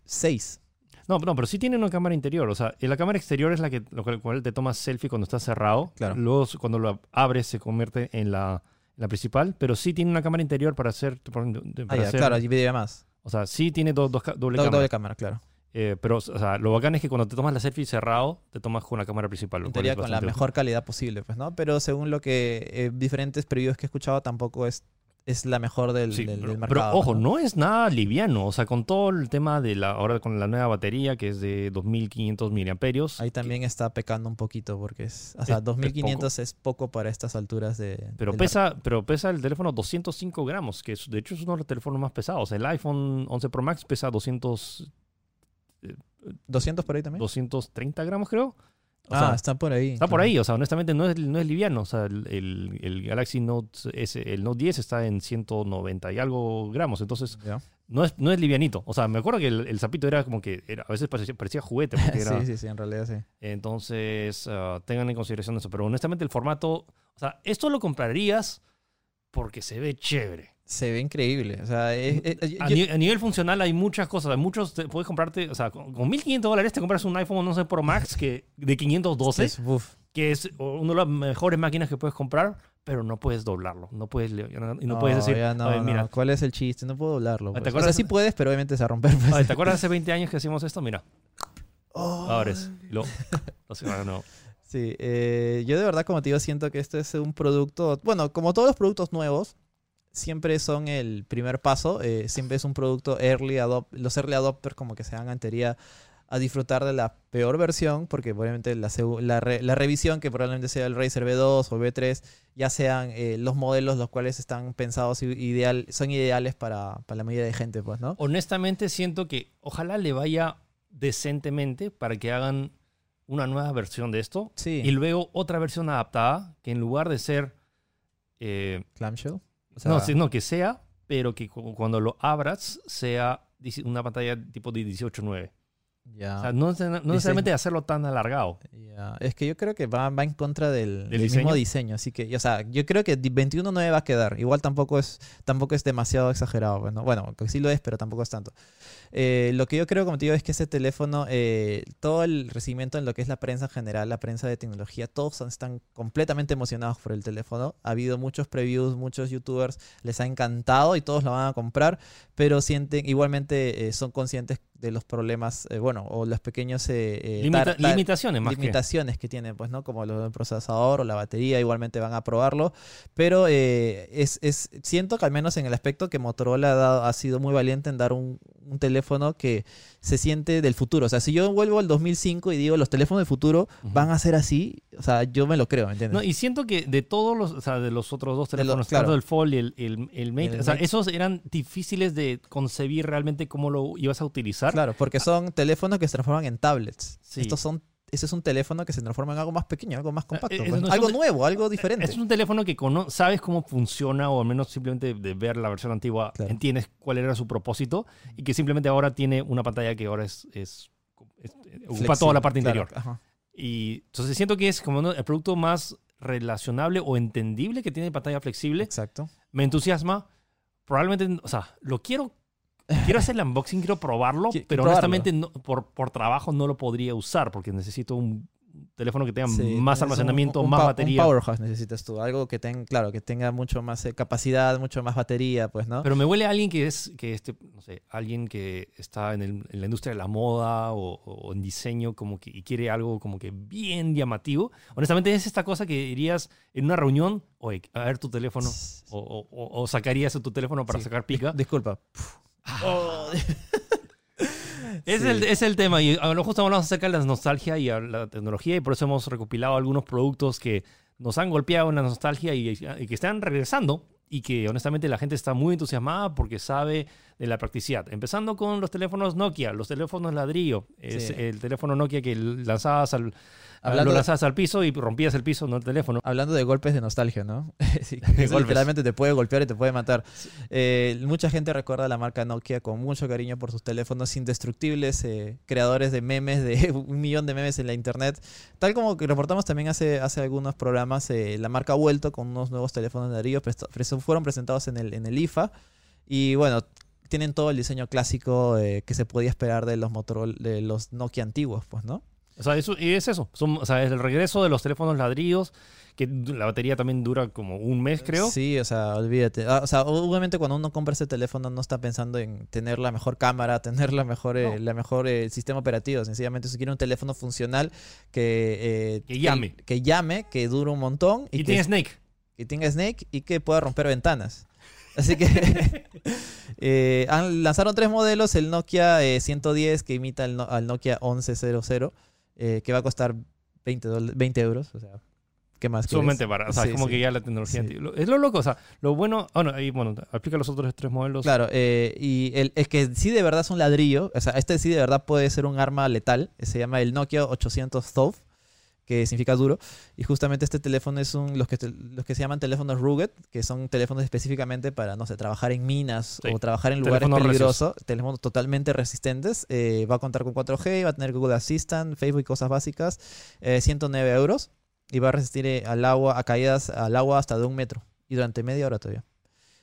6. No, no, pero sí tiene una cámara interior. O sea, la cámara exterior es la que lo cual te tomas selfie cuando está cerrado. Claro. Luego, cuando lo abres, se convierte en la, la principal. Pero sí tiene una cámara interior para hacer. para Ah, ya, hacer- claro, más. O sea, sí tiene do- dos ca- doble Do- cámara. doble cámara, claro. Eh, pero, o sea, lo bacán es que cuando te tomas la selfie cerrado, te tomas con la cámara principal. lo En teoría con la mejor calidad posible, pues, ¿no? Pero según lo que eh, diferentes previews que he escuchado, tampoco es, es la mejor del, Sí, del- pero, del pero mercado. ojo, no es nada liviano. O sea, con todo el tema de la. Ahora con la nueva batería, que es de 2500 miliamperios. Ahí también está pecando un poquito porque es, o sea, Es- es 2500 es poco para estas alturas de... Pero pesa, pero pesa el teléfono 205 gramos, que es- de hecho es uno de los teléfonos más pesados. El iPhone 11 Pro Max pesa 200, mercado. 200 por ahí también. 230 gramos, creo. O ah, sea, está por ahí. Está por ahí, o sea, honestamente no es, no es liviano. O sea, el, el- el Galaxy Note, S, el Note 10 está en 190 y algo gramos, entonces no es, no es livianito. O sea, me acuerdo que el, el zapito era como que era, a veces parecía, parecía juguete. Porque era, Sí, sí, sí, en realidad sí. Entonces, ah, tengan en consideración eso. Pero honestamente el formato, o sea, esto lo comprarías porque se ve chévere. Se ve increíble. O sea, es- es- A, yo- ni- a nivel funcional hay muchas cosas. Hay muchos, te- puedes comprarte, o sea, con, con 1.500 dólares te compras un iPhone 11 Pro Max que, de 512 es- que es una de las mejores máquinas que puedes comprar, pero no puedes doblarlo. No puedes, le- y no, No, puedes decir, no, "Oye, no. mira, ¿Cuál es el chiste? No puedo doblarlo. ¿Te pues. O acuerdas? sea, sí puedes, pero obviamente se va a romper. pues. "Oye, ¿te acuerdas hace 20 años que hacíamos esto? Mira, Oh. ahora es. Lo, lo. Sí, eh, yo de verdad, como te digo, siento que este es un producto, bueno, como todos los productos nuevos, siempre son el primer paso, eh, siempre es un producto early adopt, los early adopters como que se van en teoría a disfrutar de la peor versión, porque obviamente la, la, re- la revisión, que probablemente sea el Razer B2 o B3, ya sean eh, los modelos los cuales están pensados ideal, son ideales para, para la mayoría de gente, pues, ¿no? Honestamente, siento que ojalá le vaya decentemente para que hagan una nueva versión de esto Sí, y luego otra versión adaptada que en lugar de ser. eh, clamshell. O sea, no, sí, no, que sea, pero que cu- cuando lo abras sea una pantalla tipo de 18.9. ya. O sea, no, no necesariamente hacerlo tan alargado. Es que yo creo que va, va en contra del, del diseño? mismo diseño. Así que, o sea, yo creo que di- 21.9 va a quedar. Igual tampoco es, tampoco es demasiado exagerado. Bueno, bueno, que sí lo es, pero tampoco es tanto. Eh, lo que yo creo, como te digo, es que ese teléfono, eh, todo el recibimiento en lo que es la prensa en general, la prensa de tecnología, todos están completamente emocionados por el teléfono. Ha habido muchos previews, muchos youtubers les ha encantado y todos lo van a comprar, pero sienten, igualmente eh, son conscientes de los problemas, eh, bueno, o los pequeños eh, eh, Limita- limitaciones más limitaciones que tiene, pues, ¿no? Como lo del procesador o la batería, igualmente van a probarlo. Pero eh, es, es- siento que al menos en el aspecto que Motorola ha, dado- ha sido muy valiente en dar un, un teléfono que se siente del futuro. O sea, si yo vuelvo al 2005 y digo los teléfonos del futuro van a ser así, o sea, yo me lo creo, ¿me entiendes? No, y siento que de todos los, o sea, de los otros dos De los- teléfonos, claro. el Fold y el, el, el Mate, El o sea, Mate. esos eran difíciles de concebir realmente cómo lo ibas a utilizar. Claro, porque son teléfonos que se transforman en tablets. Sí. Estos son, ese es un teléfono que se transforma en algo más pequeño, algo más compacto. eh, pues, no algo un- nuevo, algo diferente. Es un teléfono que cono- sabes cómo funciona o al menos simplemente de ver la versión antigua Claro. entiendes cuál era su propósito y que simplemente ahora tiene una pantalla que ahora es, es- es- ocupa Flexible, toda la parte claro, interior. ajá. Y entonces siento que es como el producto más relacionable o entendible que tiene pantalla flexible. Exacto. Me entusiasma. Probablemente, o sea, lo quiero. Quiero hacer el unboxing, quiero probarlo, Qui- pero probarlo. honestamente no- por, por trabajo no lo podría usar porque necesito un teléfono que tenga Sí, más es un- almacenamiento, un más pa- batería. Un powerhouse necesitas tú, algo que tenga, claro, que tenga mucho más eh, capacidad, mucho más batería, pues, ¿no? Pero me huele a alguien que es, que este, no sé, alguien que está en, el- en la industria de la moda o, o en diseño como que, y quiere algo como que bien llamativo. Honestamente es esta cosa que dirías en una reunión, oye, a ver tu teléfono, o, o- o- sacarías tu teléfono para Sí. sacar pica. Disculpa. Oh. Es, Sí. el, es el tema. Y a lo justo hablamos acerca de la nostalgia y la tecnología y por eso hemos recopilado algunos productos que nos han golpeado en la nostalgia y, y que están regresando y que honestamente la gente está muy entusiasmada porque sabe de la practicidad. Empezando con los teléfonos Nokia, los teléfonos ladrillo. Es Sí. el teléfono Nokia que lanzabas al, Hablando lo de- lanzabas al piso y rompías el piso, no el teléfono. Hablando de golpes de nostalgia, ¿no? Sí, eso literalmente te puede golpear y te puede matar. Eh, mucha gente recuerda la marca Nokia con mucho cariño por sus teléfonos indestructibles, eh, creadores de memes, de un millón de memes en la internet. Tal como que reportamos también hace, hace algunos programas, eh, la marca ha vuelto con unos nuevos teléfonos de pres- fueron presentados en el, en el IFA y bueno, tienen todo el diseño clásico eh, que se podía esperar de los Motorola, de los Nokia antiguos, pues, ¿no? O sea, eso, y es eso. Son, o sea, es el regreso de los teléfonos ladrillos, que la batería también dura como un mes, creo. Sí, o sea, olvídate. Ah, o sea, obviamente cuando uno compra ese teléfono no está pensando en tener la mejor cámara, tener la mejor, eh, la mejor eh, sistema operativo. Sencillamente se quiere un teléfono funcional que, eh, Que llame. Que, llame, que dure un montón Y, y, que, tiene Snake. que tenga Snake y que pueda romper ventanas. Así que eh, han- lanzaron tres modelos, el Nokia eh, 110 que imita al, no- al Nokia 1100, eh, que va a costar 20, dola- 20 euros. O sea, ¿qué más? Sumamente barato. O sea, Sí, como sí. que ya la tecnología Sí. Es lo loco. O sea, lo bueno. Bueno, ahí, bueno, aplica los otros tres modelos. Claro, eh, y el, es que sí de verdad es un ladrillo, o sea, este sí de verdad puede ser un arma letal, se llama el Nokia 800 TOF, que significa duro. Y justamente este teléfono es un, los que, los que se llaman teléfonos rugged, que son teléfonos específicamente para, no sé, trabajar en minas Sí. o trabajar en lugares peligrosos. Teléfonos totalmente resistentes. Eh, va a contar con 4G, va a tener Google Assistant, Facebook y cosas básicas. eh, 109 euros. Y va a resistir eh, al agua, a caídas al agua hasta de un metro. Y durante media hora todavía.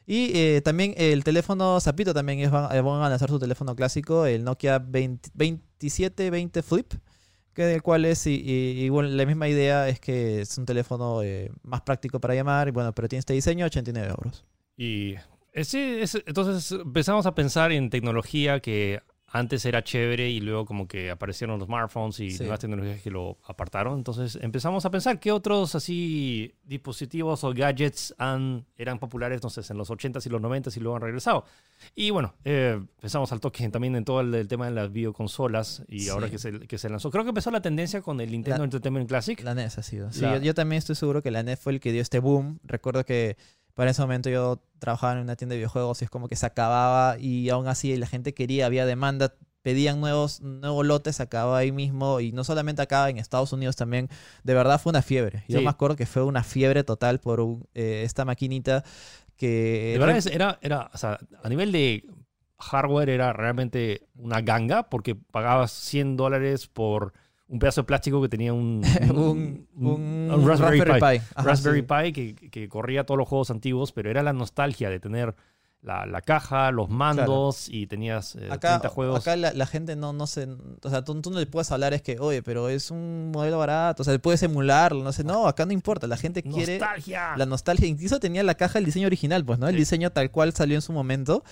Y eh, también el teléfono Zapito también es, van, eh, van a lanzar su teléfono clásico, el Nokia 20 2720 Flip, que del cual es y, bueno, la misma idea es que es un teléfono eh, más práctico para llamar, y bueno, pero tiene este diseño 89 euros. Y ese, ese- entonces empezamos a pensar en tecnología que antes era chévere y luego como que aparecieron los smartphones y Sí. nuevas tecnologías que lo apartaron. Entonces empezamos a pensar qué otros así dispositivos o gadgets han, eran populares, no sé, en los 80s y los 90s y luego han regresado. Y bueno, eh, empezamos al toque también en todo el, el tema de las videoconsolas y Sí. ahora que se, que se lanzó. Creo que empezó la tendencia con el Nintendo La- Entertainment Classic. La NES ha sido. Sí, La- yo, yo también estoy seguro que la NES fue el que dio este boom. Recuerdo que para ese momento yo trabajaba en una tienda de videojuegos y es como que se acababa y aún así la gente quería, había demanda, pedían nuevos, nuevos lotes, acababa ahí mismo y no solamente acá en Estados Unidos también, de verdad fue una fiebre. Yo Sí. me acuerdo que fue una fiebre total por un- eh, esta maquinita que... De verdad, es- era, era, o sea, a nivel de hardware era realmente una ganga porque pagabas 100 dólares por un pedazo de plástico que tenía un, un, un, un Raspberry, Pi. Ajá, Raspberry sí. Pi que, que corría todos los juegos antiguos, pero era la nostalgia de tener la, la caja, los mandos y tenías eh, Acá, 30 juegos. acá la, la gente no, no se... O sea, tú, tú no le puedes hablar es que, oye, pero es un modelo barato, o sea, puedes emularlo, no sé. No, acá no importa, la gente quiere... ¡Nostalgia! La nostalgia, incluso tenía la caja el diseño original, pues, ¿no? El Sí. diseño tal cual salió en su momento.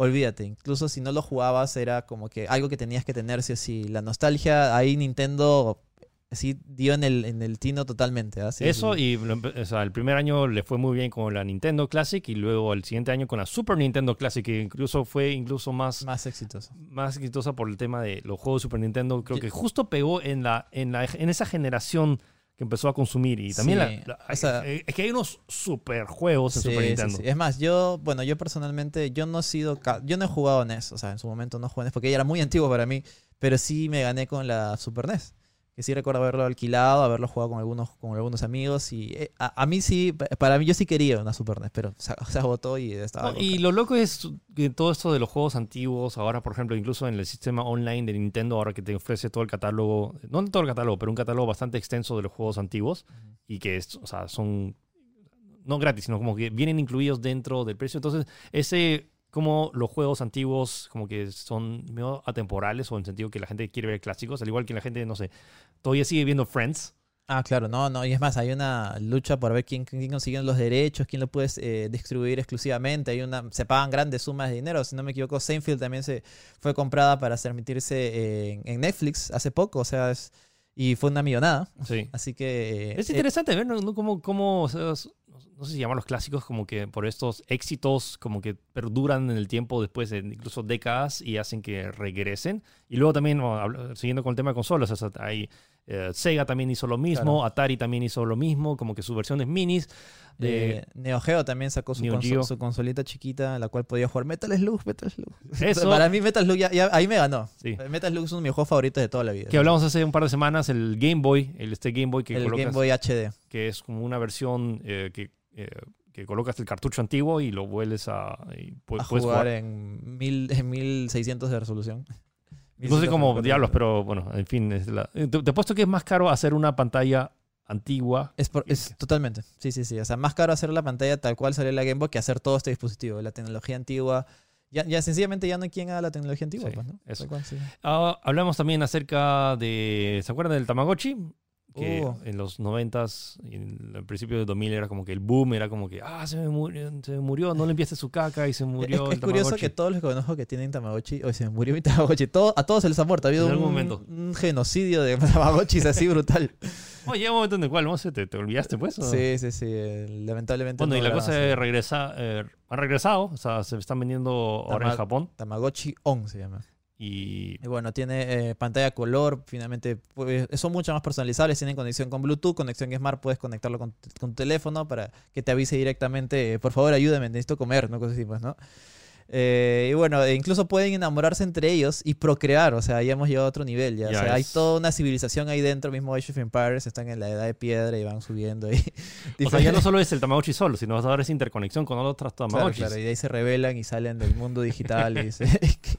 Olvídate, incluso si no lo jugabas era como que algo que tenías que tener, sí o sí. La nostalgia, ahí Nintendo sí dio en el, en el tino totalmente. ¿ah? Sí, Eso sí. y o sea, el primer año le fue muy bien con la Nintendo Classic y luego el siguiente año con la Super Nintendo Classic que incluso fue incluso más Más exitoso. más exitosa por el tema de los juegos de Super Nintendo. Creo que justo pegó en, la, en, la, en esa generación que empezó a consumir. Y también Sí, la- la- o sea- eh, es que hay unos super juegos en Sí, Super Nintendo. sí. Es más, yo, bueno, yo personalmente, yo no he sido, yo no he jugado NES, o sea, en su momento no jugué NES porque ella era muy antiguo para mí, pero sí me gané con la Super NES. Que sí recuerdo haberlo alquilado, haberlo jugado con algunos, con algunos amigos y eh, a, a mí sí, pa- para mí yo sí quería una Super NES, pero se, se agotó y estaba... No, y lo loco es que todo esto de los juegos antiguos, ahora por ejemplo, incluso en el sistema online de Nintendo, ahora que te ofrece todo el catálogo, no todo el catálogo, pero un catálogo bastante extenso de los juegos antiguos y que es, o sea, son no gratis, sino como que vienen incluidos dentro del precio. Entonces, ese como los juegos antiguos como que son medio atemporales o en el sentido que la gente quiere ver clásicos, al igual que la gente, no sé, todavía sigue viendo Friends. Ah, claro, no, no, y es más, hay una lucha por ver quién, quién consigue los derechos, quién lo puede eh, distribuir exclusivamente, hay una, se pagan grandes sumas de dinero, si no me equivoco, Seinfeld también se fue comprada para transmitirse en, en Netflix hace poco, o sea, es, y fue una millonada, Sí. así que... Es eh, interesante ver ¿no? cómo, cómo o sea, s- no sé si llaman los clásicos como que por estos éxitos como que perduran en el tiempo después de incluso décadas y hacen que regresen. Y luego también, siguiendo con el tema de consolas, o sea, hay, eh, Sega también hizo lo mismo, Atari también hizo lo mismo, como que sus versiones minis. de eh, Neo Geo también sacó su, conso- su consolita chiquita, en la cual podía jugar Metal Slug, Metal Slug. Eso- Para mí Metal Slug ya, ya- ahí me ganó. Sí. Metal Slug es uno de mis juegos favoritos de toda la vida. que hablamos hace un par de semanas, el Game Boy, el este Game Boy que el colocas, Game Boy HD. que es como una versión eh, que, que colocas el cartucho antiguo y lo vuelves a... y pu- a puedes jugar, en, mil, en 1600 de resolución. No sé cómo 1640. diablos, pero bueno, en fin. es la- te, te apuesto que es más caro hacer una pantalla antigua. Es, por- es totalmente. Sí, sí, sí. O sea, más caro hacer la pantalla tal cual salió la Game Boy que hacer todo este dispositivo. La tecnología antigua. Ya, ya sencillamente ya no hay quien haga la tecnología antigua, Sí, pues, ¿no? eso. Tal cual, sí. Ah, hablamos también acerca de. ¿Se acuerdan del Tamagotchi? Que Oh. en los 90s y en el principio del 2000 era como que el boom era como que, ah, se me murió, se me murió no limpiaste su caca y se murió es, el es curioso que todos los que conozco que tienen Tamagotchi, o se me murió mi Tamagotchi, todo, a todos se les ha muerto. Ha habido un, genocidio de Tamagotchis así brutal. Oye, llega un momento en el cual, no sé, ¿te, te olvidaste pues? o? Sí, sí, sí. eh, Lamentablemente. Bueno, no y la cosa es regresa, eh, han regresado, o sea, se están vendiendo ahora en Japón Tamagotchi On se llama. Y bueno, tiene eh, pantalla color, finalmente pues, son mucho más personalizables, tienen conexión con Bluetooth, conexión Smart, puedes conectarlo con, con teléfono para que te avise directamente, por favor ayúdame, necesito comer, ¿no? Cosas así, pues, ¿no? Eh, y bueno, e incluso pueden enamorarse entre ellos y procrear, o sea, ya hemos llegado a otro nivel. Ya, Ya o sea, hay toda una civilización ahí dentro, mismo Age of Empires, están en la edad de piedra y van subiendo ahí. O sea, ya no solo es el Tamagotchi solo, sino vas a dar esa interconexión con otros Claro, Tamagotchis. claro, y de ahí se rebelan y salen del mundo digital y, se-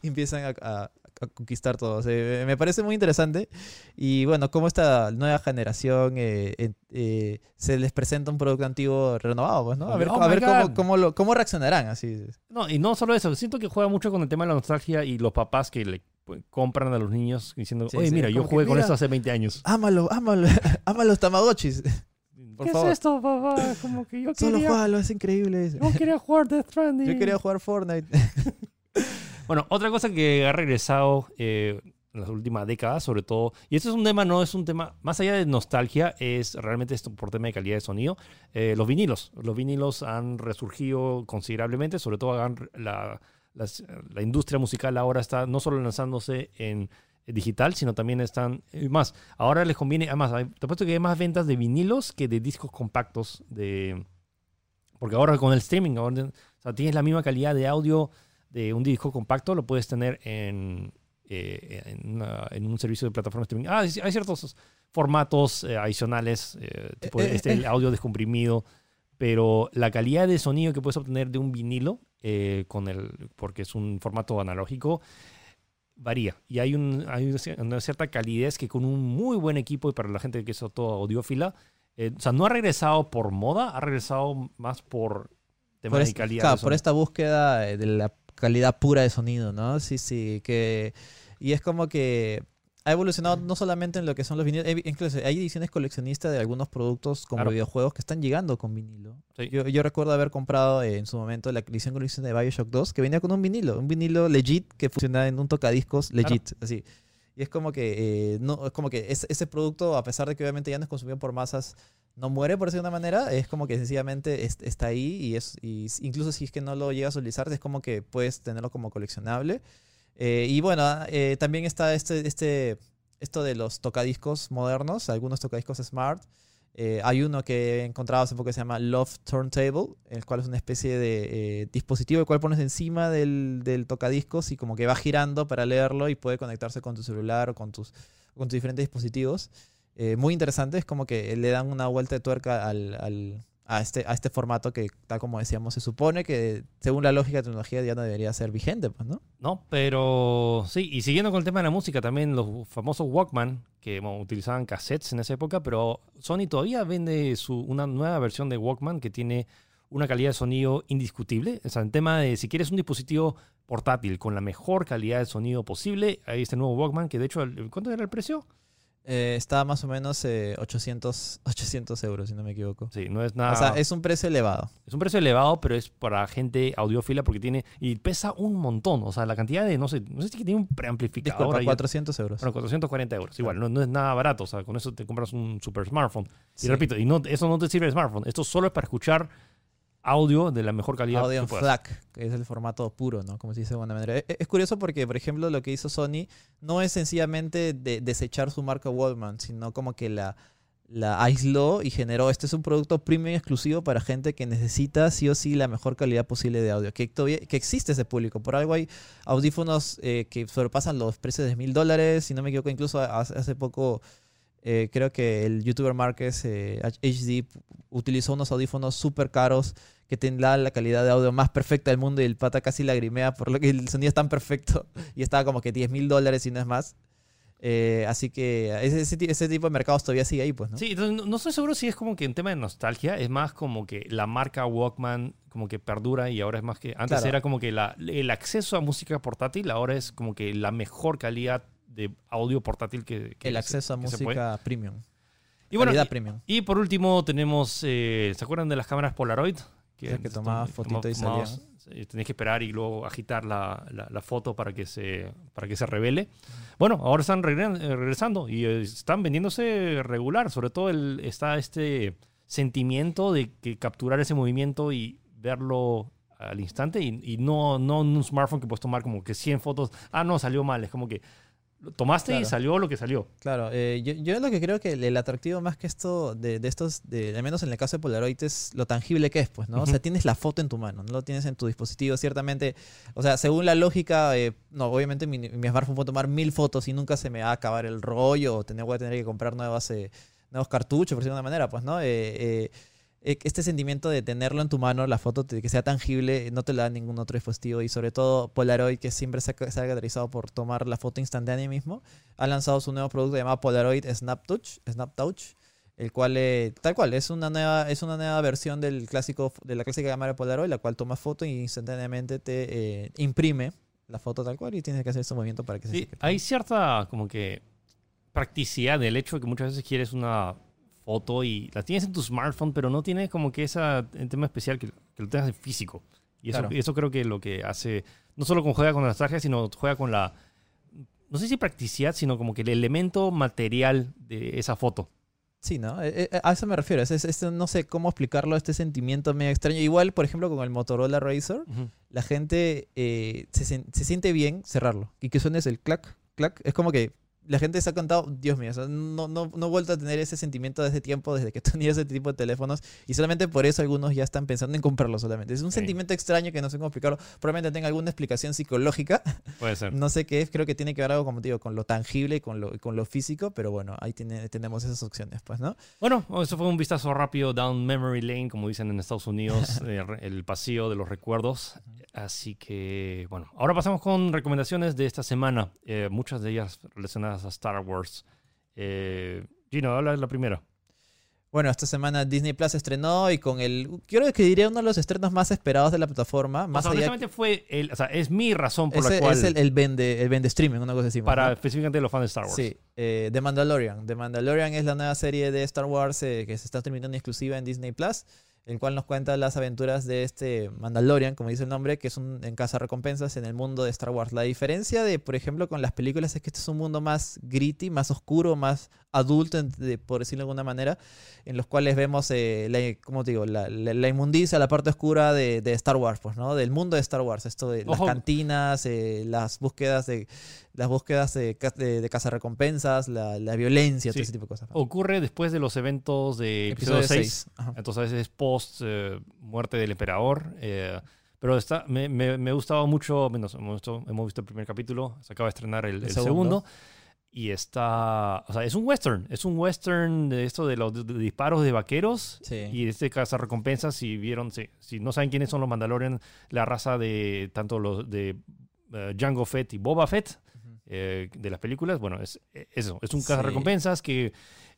y empiezan a, a- a conquistar todo. O sea, me parece muy interesante. Y bueno, cómo esta nueva generación eh, eh, eh, se les presenta un producto antiguo renovado, pues, ¿no? A ver, Oh a ver cómo, cómo, lo- cómo reaccionarán así. No, y no solo eso, siento que juega mucho con el tema de la nostalgia y los papás que le pues, compran a los niños diciendo, Sí, oye, sí, mira, yo jugué con esto hace 20 años. Ámalo, ámalo, ama los tamagotchis. Por ¿Qué favor. es esto, papá? Como que yo Solo quería, juégalo, es increíble. yo quería jugar Death Stranding. Yo quería jugar Fortnite. Bueno, otra cosa que ha regresado eh, en las últimas décadas, sobre todo, y este es un tema, no es un tema, más allá de nostalgia, es realmente esto por tema de calidad de sonido, eh, los vinilos. Los vinilos han resurgido considerablemente, sobre todo la, industria musical ahora está no solo lanzándose en digital, sino también están y más. Ahora les conviene, además, hay- te apuesto que hay más ventas de vinilos que de discos compactos de porque ahora con el streaming, ahora, o sea, tienes la misma calidad de audio de un disco compacto, lo puedes tener en, eh, en, una- en un servicio de plataforma de streaming. Ah, hay ciertos formatos eh, adicionales, eh, tipo este, el audio descomprimido, pero la calidad de sonido que puedes obtener de un vinilo, con el, porque es un formato analógico, varía. Y hay, un, hay una cier- una cierta calidez que con un muy buen equipo y para la gente que es todo audiófila, o sea, no ha regresado por moda, ha regresado más por temas por, de es- calidad. claro, por esta búsqueda de la calidad pura de sonido, ¿no? Sí, sí, que... Y es como que ha evolucionado no solamente en lo que son los vinilos, incluso hay ediciones coleccionistas de algunos productos como Claro. videojuegos que están llegando con vinilo. Sí. Yo, yo recuerdo haber comprado en su momento la edición coleccionista de Bioshock 2 que venía con un vinilo, un vinilo legit que funcionaba en un tocadiscos legit, así. Y es como que, eh, no, es como que es- ese producto, a pesar de que obviamente ya no es consumido por masas, no muere, por decirlo de una manera. Es como que sencillamente es- está ahí y, es, incluso si es que no lo llegas a utilizar, es como que puedes tenerlo como coleccionable. Eh, y bueno, eh, también está este, este, esto de los tocadiscos modernos, algunos tocadiscos smart. Eh, hay uno que he encontrado hace poco que se llama Love Turntable, el cual es una especie de dispositivo el cual pones encima del, del tocadiscos y como que va girando para leerlo y puede conectarse con tu celular o con tus diferentes dispositivos. Eh, muy interesante, es como que le dan una vuelta de tuerca al, al- a, este, a este formato que, tal como decíamos, se supone que según la lógica de tecnología ya no debería ser vigente, pues, ¿no? No, pero sí, y siguiendo con el tema de la música, también los famosos Walkman, que utilizaban cassettes en esa época, pero Sony todavía vende su, una nueva versión de Walkman que tiene una calidad de sonido indiscutible. O sea, en tema de si quieres un dispositivo portátil con la mejor calidad de sonido posible, hay este nuevo Walkman que de hecho, el- ¿cuánto era el precio? Eh, está más o menos eh, 800, 800 euros, si no me equivoco. Sí, no es nada. O sea, es un precio elevado. Es un precio elevado, pero es para gente audiófila porque tiene. Y pesa un montón. O sea, la cantidad de. No sé, no sé si tiene un preamplificador. Disculpa, ahí. 400 euros. Bueno, 440 euros. Igual, no, no es nada barato. O sea, con eso te compras un super smartphone. Y Sí. repito, y no, eso no te sirve de smartphone. Esto solo es para escuchar audio de la mejor calidad. Audio en. FLAC, que es el formato puro, ¿no? Como se dice de buena manera. E- Es curioso porque, por ejemplo, lo que hizo Sony no es sencillamente de- desechar su marca Walkman, sino como que la, la aisló y generó, este es un producto premium exclusivo para gente que necesita sí o sí la mejor calidad posible de audio, que todavía que existe ese público. Por algo hay audífonos eh, que sobrepasan los precios de mil dólares, si no me equivoco, incluso hace poco... eh, creo que el youtuber Marquez eh, HD utilizó unos audífonos súper caros que tendrá la calidad de audio más perfecta del mundo y el pata casi lagrimea por lo que el sonido es tan perfecto y estaba como que 10 mil dólares y no es más. Eh, así que ese, ese, ti- ese tipo de mercados todavía sigue ahí, pues, ¿no? Sí, entonces no, no estoy seguro si es como que en tema de nostalgia, es más como que la marca Walkman como que perdura y ahora es más que... Antes Claro. era como que la- el acceso a música portátil, ahora es como que la mejor calidad de audio portátil que... que el acceso a que se puede. música premium. Y bueno, y- premium. Y por último tenemos, eh, ¿se acuerdan de las cámaras Polaroid? Esas que tomabas fotito y tomabas- eh, Tenías que esperar y luego agitar la, la- la foto para que se, para que se revele. Bueno, ahora están eh, regresando y eh, están vendiéndose regular. Sobre todo el, está este sentimiento de que capturar ese movimiento y verlo al instante y, y no, no en un smartphone que puedes tomar como que 100 fotos. Ah, no, salió mal. Es como que lo tomaste y salió lo que salió. Claro, eh, yo, yo lo que creo que el, el atractivo más que esto de, de estos, de, al menos en el caso de Polaroid, es lo tangible que es, pues, ¿no? O sea, tienes la foto en tu mano, no lo tienes en tu dispositivo, ciertamente. O sea, según la lógica, eh, no, obviamente mi, mi smartphone puede tomar mil fotos y nunca se me va a acabar el rollo o tener, voy a tener que comprar nuevas, eh, nuevos cartuchos, por decirlo de una manera, pues, ¿no? Eh, eh, este sentimiento de tenerlo en tu mano, la foto, que sea tangible, no te la da ningún otro dispositivo. Y sobre todo Polaroid, que siempre se ha, se caracterizado por tomar la foto instantánea mismo, ha lanzado su nuevo producto llamado Polaroid SnapTouch, SnapTouch el cual eh, tal cual es una nueva es una nueva versión del clásico de la clásica cámara Polaroid la cual toma foto y instantáneamente te eh, imprime la foto tal cual y tienes que hacer ese movimiento para que se Sí, seque. hay cierta como que practicidad del hecho de que muchas veces quieres una foto y la tienes en tu smartphone, pero no tiene como que ese tema especial que, que lo tengas en físico. Y eso, Claro. y eso creo que lo que hace, no solo con juega con las trajes, sino juega con la, no sé si practicidad, sino como que el elemento material de esa foto. Sí, ¿no? Eh, eh, a eso me refiero. Es, es- es- no sé cómo explicarlo, este sentimiento medio extraño. Igual, por ejemplo, con el Motorola Razr, la gente eh, se, se siente bien cerrarlo. Y que suene el clac, clac. Es como que la gente se ha contado, Dios mío, o sea, no, no, no he vuelto a tener ese sentimiento desde tiempo, desde que tenía ese tipo de teléfonos. Y solamente por eso algunos ya están pensando en comprarlo solamente. Es un Sí. sentimiento extraño que no sé cómo explicarlo. Probablemente tenga alguna explicación psicológica. Puede ser. No sé qué es, creo que tiene que ver algo, como te digo, con lo tangible y con lo, con lo físico. Pero bueno, ahí tiene- tenemos esas opciones, pues, ¿no? Bueno, eso fue un vistazo rápido down memory lane, como dicen en Estados Unidos, eh, el pasillo de los recuerdos. Así que, bueno, ahora pasamos con recomendaciones de esta semana, eh, muchas de ellas relacionadas a Star Wars. Eh, Gino, habla de la primera. Bueno, esta semana Disney Plus estrenó y con el. Creo que diría uno de los estrenos más esperados de la plataforma. Más allá honestamente fue, el, o sea, es mi razón por la cual, es el, el vende, el vende streaming, una cosa así. para ¿no? específicamente los fans de Star Wars. Sí, eh, The Mandalorian. The Mandalorian es la nueva serie de Star Wars eh, que se está en exclusiva en Disney Plus, el cual nos cuenta las aventuras de este Mandalorian, como dice el nombre, que es un en casa recompensas en el mundo de Star Wars. La diferencia de, por ejemplo, con las películas es que este es un mundo más gritty, más oscuro, más adulto, por decirlo de alguna manera, en los cuales vemos, eh, la, ¿cómo te digo? La, la- la inmundicia, la parte oscura de, de Star Wars, pues, ¿no? Del mundo de Star Wars. Esto de las Ojo. cantinas, eh, las búsquedas de las búsquedas de, de, de cazarrecompensas, la, la violencia, Sí. todo ese tipo de cosas. Ocurre después de los eventos de episodio 6. seis. Ajá. Entonces es post eh, muerte del emperador. eh, pero está, me, me, me gustado mucho, menos, hemos, visto, hemos visto el primer capítulo, se acaba de estrenar el, El el segundo. segundo. Y está, o sea, es un western, es un western de esto de los de- de disparos de vaqueros. Sí. Y este caza recompensas, si vieron, si, si no saben quiénes son los Mandalorian, la raza de tanto los de eh, Jango Fett y Boba Fett, eh, de las películas, bueno, es eh, eso, es un Sí. cazarrecompensas que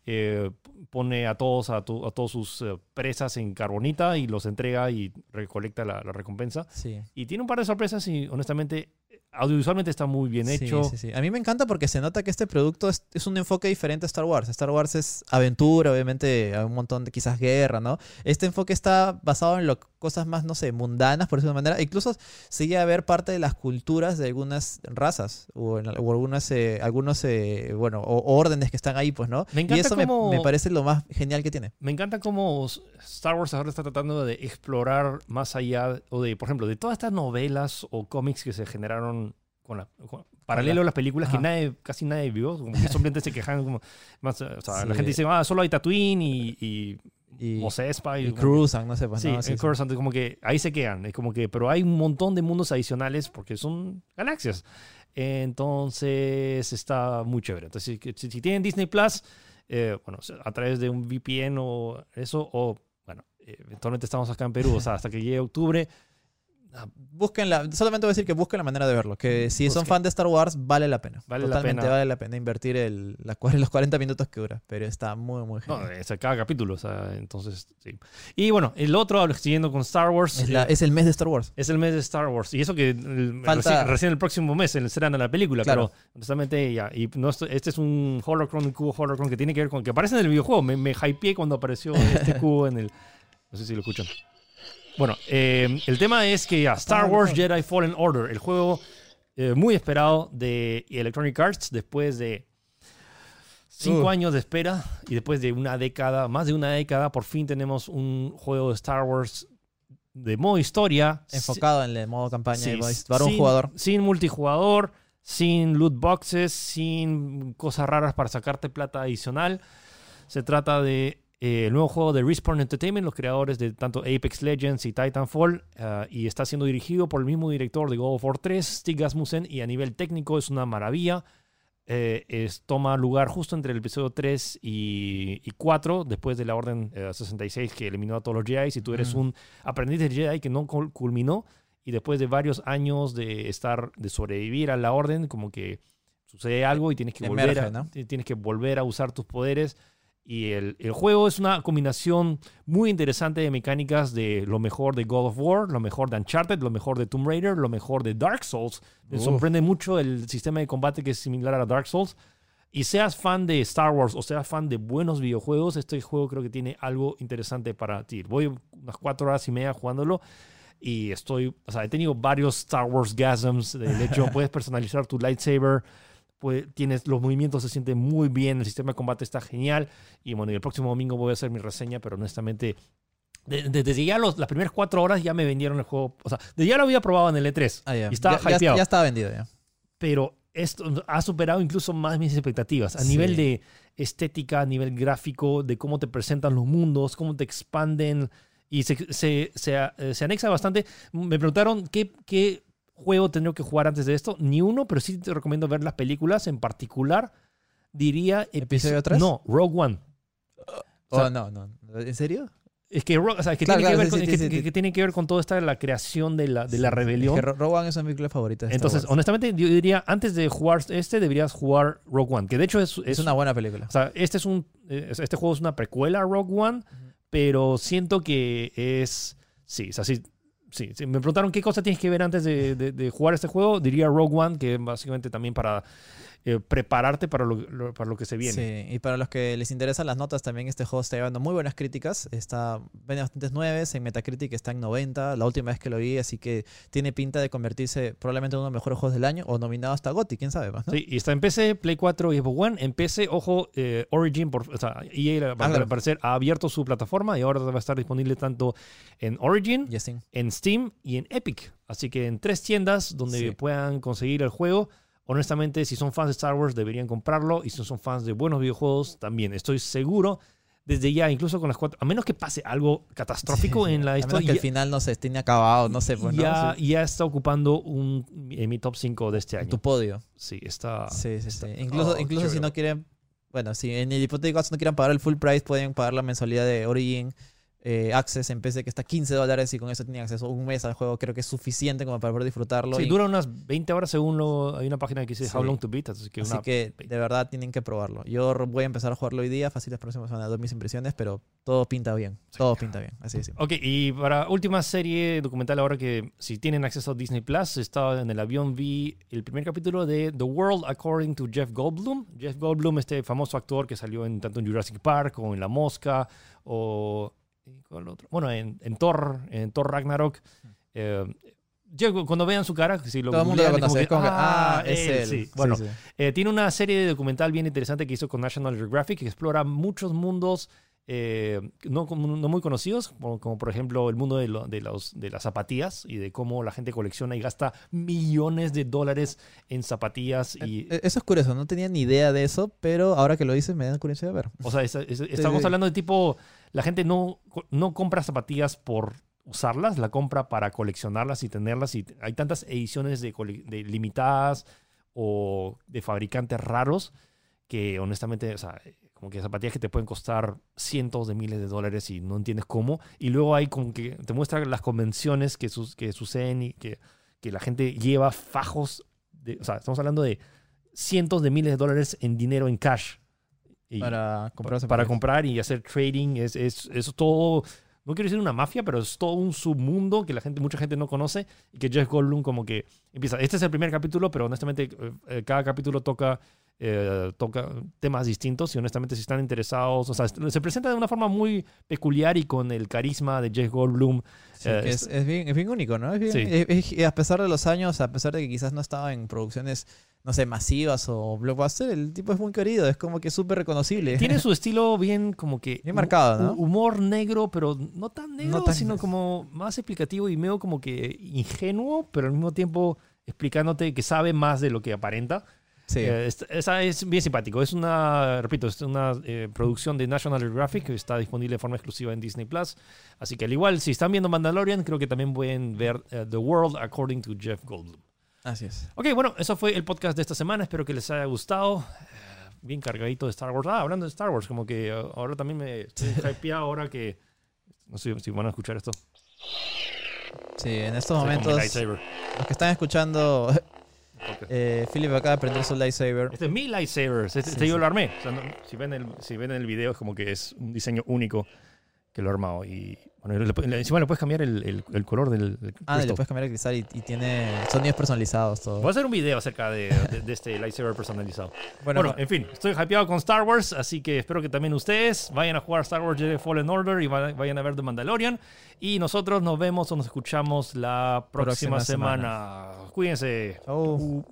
eh, pone a todos a, to- a todos sus eh, presas en carbonita y los entrega y recolecta la, la recompensa. Sí. Y tiene un par de sorpresas y honestamente audiovisualmente está muy bien Sí, hecho. sí, sí. A mí me encanta porque se nota que este producto es, es un enfoque diferente a Star Wars. Star Wars es aventura, obviamente, hay un montón de quizás guerra, ¿no? Este enfoque está basado en lo, cosas más, no sé, mundanas, por decirlo de manera. Incluso sigue a ver parte de las culturas de algunas razas o, en, o algunas, eh, algunos, eh, bueno, o, órdenes que están ahí, pues, ¿no? Me y encanta eso me- cómo- me parece lo más genial que tiene. Me encanta cómo Star Wars ahora está tratando de explorar más allá, o de, por ejemplo, de todas estas novelas o cómics que se generaron con la, con- paralelo a las películas que nadie, casi nadie vio, como que simplemente se quejan como más, o sea, Sí. la gente dice, ah, solo hay Tatooine y, y, Y, Espa y, y Cruzan, no sé, pues, Sí, ¿no? sí. Coruscant, como que ahí se quedan. Es como que, pero hay un montón de mundos adicionales porque son galaxias. Entonces está muy chévere. Entonces, si, si- si tienen Disney Plus, eh, bueno, a través de un VPN o eso, o bueno, eh, eventualmente estamos acá en Perú, o sea, hasta que llegue octubre. Ah, Busquen la, solamente voy a decir que busquen la manera de verlo. Que si son Busquen. fan de Star Wars, vale la pena. Vale la Totalmente pena. vale la pena invertir el, la los 40 minutos que dura. Pero está muy, muy No, genial. es a cada capítulo, o sea, entonces, sí. Y bueno, el otro, siguiendo con Star Wars. es, la- eh, es el mes de Star Wars. Es el mes de Star Wars. Y eso que el- Falta- recién, recién el próximo mes se estrena la película. Claro. Pero honestamente, ya. Y no, este es un Holocron, un cubo Holocron que tiene que ver con. que aparece en el videojuego. Me, me hypeé cuando apareció este cubo en el. No sé si lo escuchan. Bueno, eh, el tema es que ya, Star Wars. Jedi Fallen Order, el juego eh, muy esperado de Electronic Arts después de cinco Uh. años de espera y después de una década, más de una década, por fin tenemos un juego de Star Wars de modo historia. Enfocado en el modo campaña Sí, para un sin- jugador. Sin multijugador, sin loot boxes, sin cosas raras para sacarte plata adicional. Se trata de eh, el nuevo juego de Respawn Entertainment, los creadores de tanto Apex Legends y Titanfall, uh, y está siendo dirigido por el mismo director de God of War 3, Stig Asmussen, y a nivel técnico es una maravilla. Eh, es, toma lugar justo entre el episodio 3 y, y 4, después de la Orden eh, 66 que eliminó a todos los Jedi. Si tú eres Mm. un aprendiz de Jedi que no cul- culminó, y después de varios años de estar, de sobrevivir a la Orden, como que sucede algo y tienes que, volver a, tienes que volver a usar tus poderes. Y el, el juego es una combinación muy interesante de mecánicas de lo mejor de God of War, lo mejor de Uncharted, lo mejor de Tomb Raider, lo mejor de Dark Souls. Me Uf. sorprende mucho el sistema de combate que es similar a Dark Souls. Y seas fan de Star Wars o seas fan de buenos videojuegos, este juego creo que tiene algo interesante para ti. Voy unas cuatro horas y media jugándolo y estoy, o sea, he tenido varios Star Wars gasms. Del hecho, puedes personalizar tu lightsaber, pues, tienes los movimientos se sienten muy bien, el sistema de combate está genial. Y bueno, y el próximo domingo voy a hacer mi reseña, pero honestamente, de- de- desde ya los, las primeras cuatro horas ya me vendieron el juego. O sea, desde ya lo había probado en el E3 Ah, ya. y estaba ya, ya- ya estaba vendido ya. pero esto ha superado incluso más mis expectativas. A Sí. nivel de estética, a nivel gráfico, de cómo te presentan los mundos, cómo te expanden. Y se, se, se, eh, se anexa bastante. Me preguntaron qué, qué juego tendría que jugar antes de esto. Ni uno, pero sí te recomiendo ver las películas. En particular, diría... ¿Episodio episo- tres? No, Rogue One. O sea, Oh, no, no. ¿En serio? Es que, Rogue- o sea, que Claro, tiene, claro, que, ver sí, con, sí, que- sí, tiene que ver con toda esta la creación de la, de la rebelión. Es que Ro- Rogue One es una película favorita de Entonces, Wars. honestamente, yo diría, antes de jugar este, deberías jugar Rogue One, que de hecho es, es una buena película. o sea, este es un eh, este juego es una precuela a Rogue One, pero siento que es sí, o sea, sí, sí. Me preguntaron qué cosa tienes que ver antes de- de jugar este juego, diría Rogue One, que básicamente también para eh, prepararte para lo, lo- para lo que se viene. Sí, y para los que les interesan las notas, también este juego está llevando muy buenas críticas. Está, tiene bastantes nueves, en Metacritic está en 90, la última vez que lo vi, así que tiene pinta de convertirse probablemente en uno de los mejores juegos del año o nominado hasta GOTY, quién sabe más, ¿no? Sí, y está en PC, Play 4 y Xbox One. En PC, ojo, eh, Origin, por, o sea, EA al Ah, parecer ha abierto su plataforma y ahora va a estar disponible tanto en Origin, en Steam y en Epic. Así que en tres tiendas donde Sí. puedan conseguir el juego. Honestamente, si son fans de Star Wars, deberían comprarlo. Y si son fans de buenos videojuegos, también. Estoy seguro, desde ya, incluso con las cuatro, a menos que pase algo catastrófico en la A menos historia, que el final no se esté acabado, no sé, pues, ¿no? ya, Sí. ya está ocupando un, en mi top 5 de este año. Tu podio. Sí, está. Sí, sí, sí. está- Incluso, oh, incluso si no quieren, bueno, si en el hipotético caso no quieran pagar el full price, pueden pagar la mensualidad de Origin eh, Access en PC que está 15 dólares y con eso tienen acceso un mes al juego. Creo que es suficiente como para poder disfrutarlo. Sí, Y- dura unas 20 horas según lo, hay una página que dice Sí. How Long to Beat, así que Así una- que de verdad tienen que probarlo. Yo voy a empezar a jugarlo hoy día, fácil las próximas semanas, dar mis impresiones, pero todo pinta bien. Todo pinta bien, así es. Ok, y para última serie documental ahora que si tienen acceso a Disney Plus, estaba en el avión, vi el primer capítulo de The World According to Jeff Goldblum. Jeff Goldblum, este famoso actor que salió en tanto en Jurassic Park o en La Mosca o ¿y cuál otro? bueno, en, en Thor, en Thor Ragnarok. Eh, Jeff, cuando vean su cara, si lo Todo el mundo lo conoce. como es que, ah, es él, él. sí. Sí, Bueno, sí. eh, tiene una serie de documental bien interesante que hizo con National Geographic que explora muchos mundos eh, no, no muy conocidos, como, como por ejemplo el mundo de, lo- de los, de las zapatillas y de cómo la gente colecciona y gasta millones de dólares en zapatillas. Y, Eh, Eso es curioso, no tenía ni idea de eso, pero ahora que lo dices me da curiosidad de ver. o sea, es- es- estamos sí. hablando de tipo, la gente no, no compra zapatillas por usarlas, la compra para coleccionarlas y tenerlas. Y hay tantas ediciones de, de limitadas o de fabricantes raros que honestamente, o sea, como que zapatillas que te pueden costar cientos de miles de dólares y no entiendes cómo. Y luego hay como que te muestra las convenciones que, que suceden y que, que la gente lleva fajos. De, o sea, estamos hablando de cientos de miles de dólares en dinero en cash. Y- Para comprar para zapatillas. comprar y hacer trading. Es, es, es todo, no quiero decir una mafia, pero es todo un submundo que la gente, mucha gente no conoce y que Jeff Goldblum como que empieza. Este es el primer capítulo, pero honestamente eh, eh, cada capítulo toca, eh, toca temas distintos y honestamente si están interesados, o sea, se presenta de una forma muy peculiar y con el carisma de Jeff Goldblum. Sí, Eh, es, es bien, es bien único, ¿no? Es bien- Sí. a pesar de los años, a pesar de que quizás no estaba en producciones, no sé, masivas o blockbuster, el tipo es muy querido, es como que súper reconocible. Tiene su estilo bien como que... Bien marcado, ¿no? hu- Humor negro, pero no tan negro, No tan- sino como más explicativo y medio como que ingenuo, pero al mismo tiempo explicándote que sabe más de lo que aparenta. Sí. Eh, es- esa es bien simpático. Es una, repito, es una eh, producción de National Geographic que está disponible de forma exclusiva en Disney Plus. Así que al igual, si están viendo Mandalorian, creo que también pueden ver eh, The World According to Jeff Goldblum. Así es. Ok, bueno, eso fue el podcast de esta semana. Espero que les haya gustado. Eh, Bien cargadito de Star Wars. Ah, hablando de Star Wars, como que eh, ahora también me estoy hypeado ahora que. No sé si van a escuchar esto. Sí, en estos momentos, los que están escuchando, Ok. eh, Philip acaba de prender su lightsaber. Este es mi lightsaber. Este, Sí, este yo sí. lo armé. O sea, no- si, ven el, si ven el video, es como que es un diseño único que lo he armado. Y bueno, encima le puedes cambiar el, el- el color del, Ah, le puedes cambiar el cristal y, y tiene sonidos personalizados todo. Voy a hacer un video acerca de, de- de este lightsaber personalizado. Bueno, Bueno, en fin, estoy hypeado con Star Wars, así que espero que también ustedes vayan a jugar Star Wars Jedi Fallen Order y va- vayan a ver The Mandalorian. Y nosotros nos vemos o nos escuchamos la próxima, Próxima semana. semana. Cuídense. chau.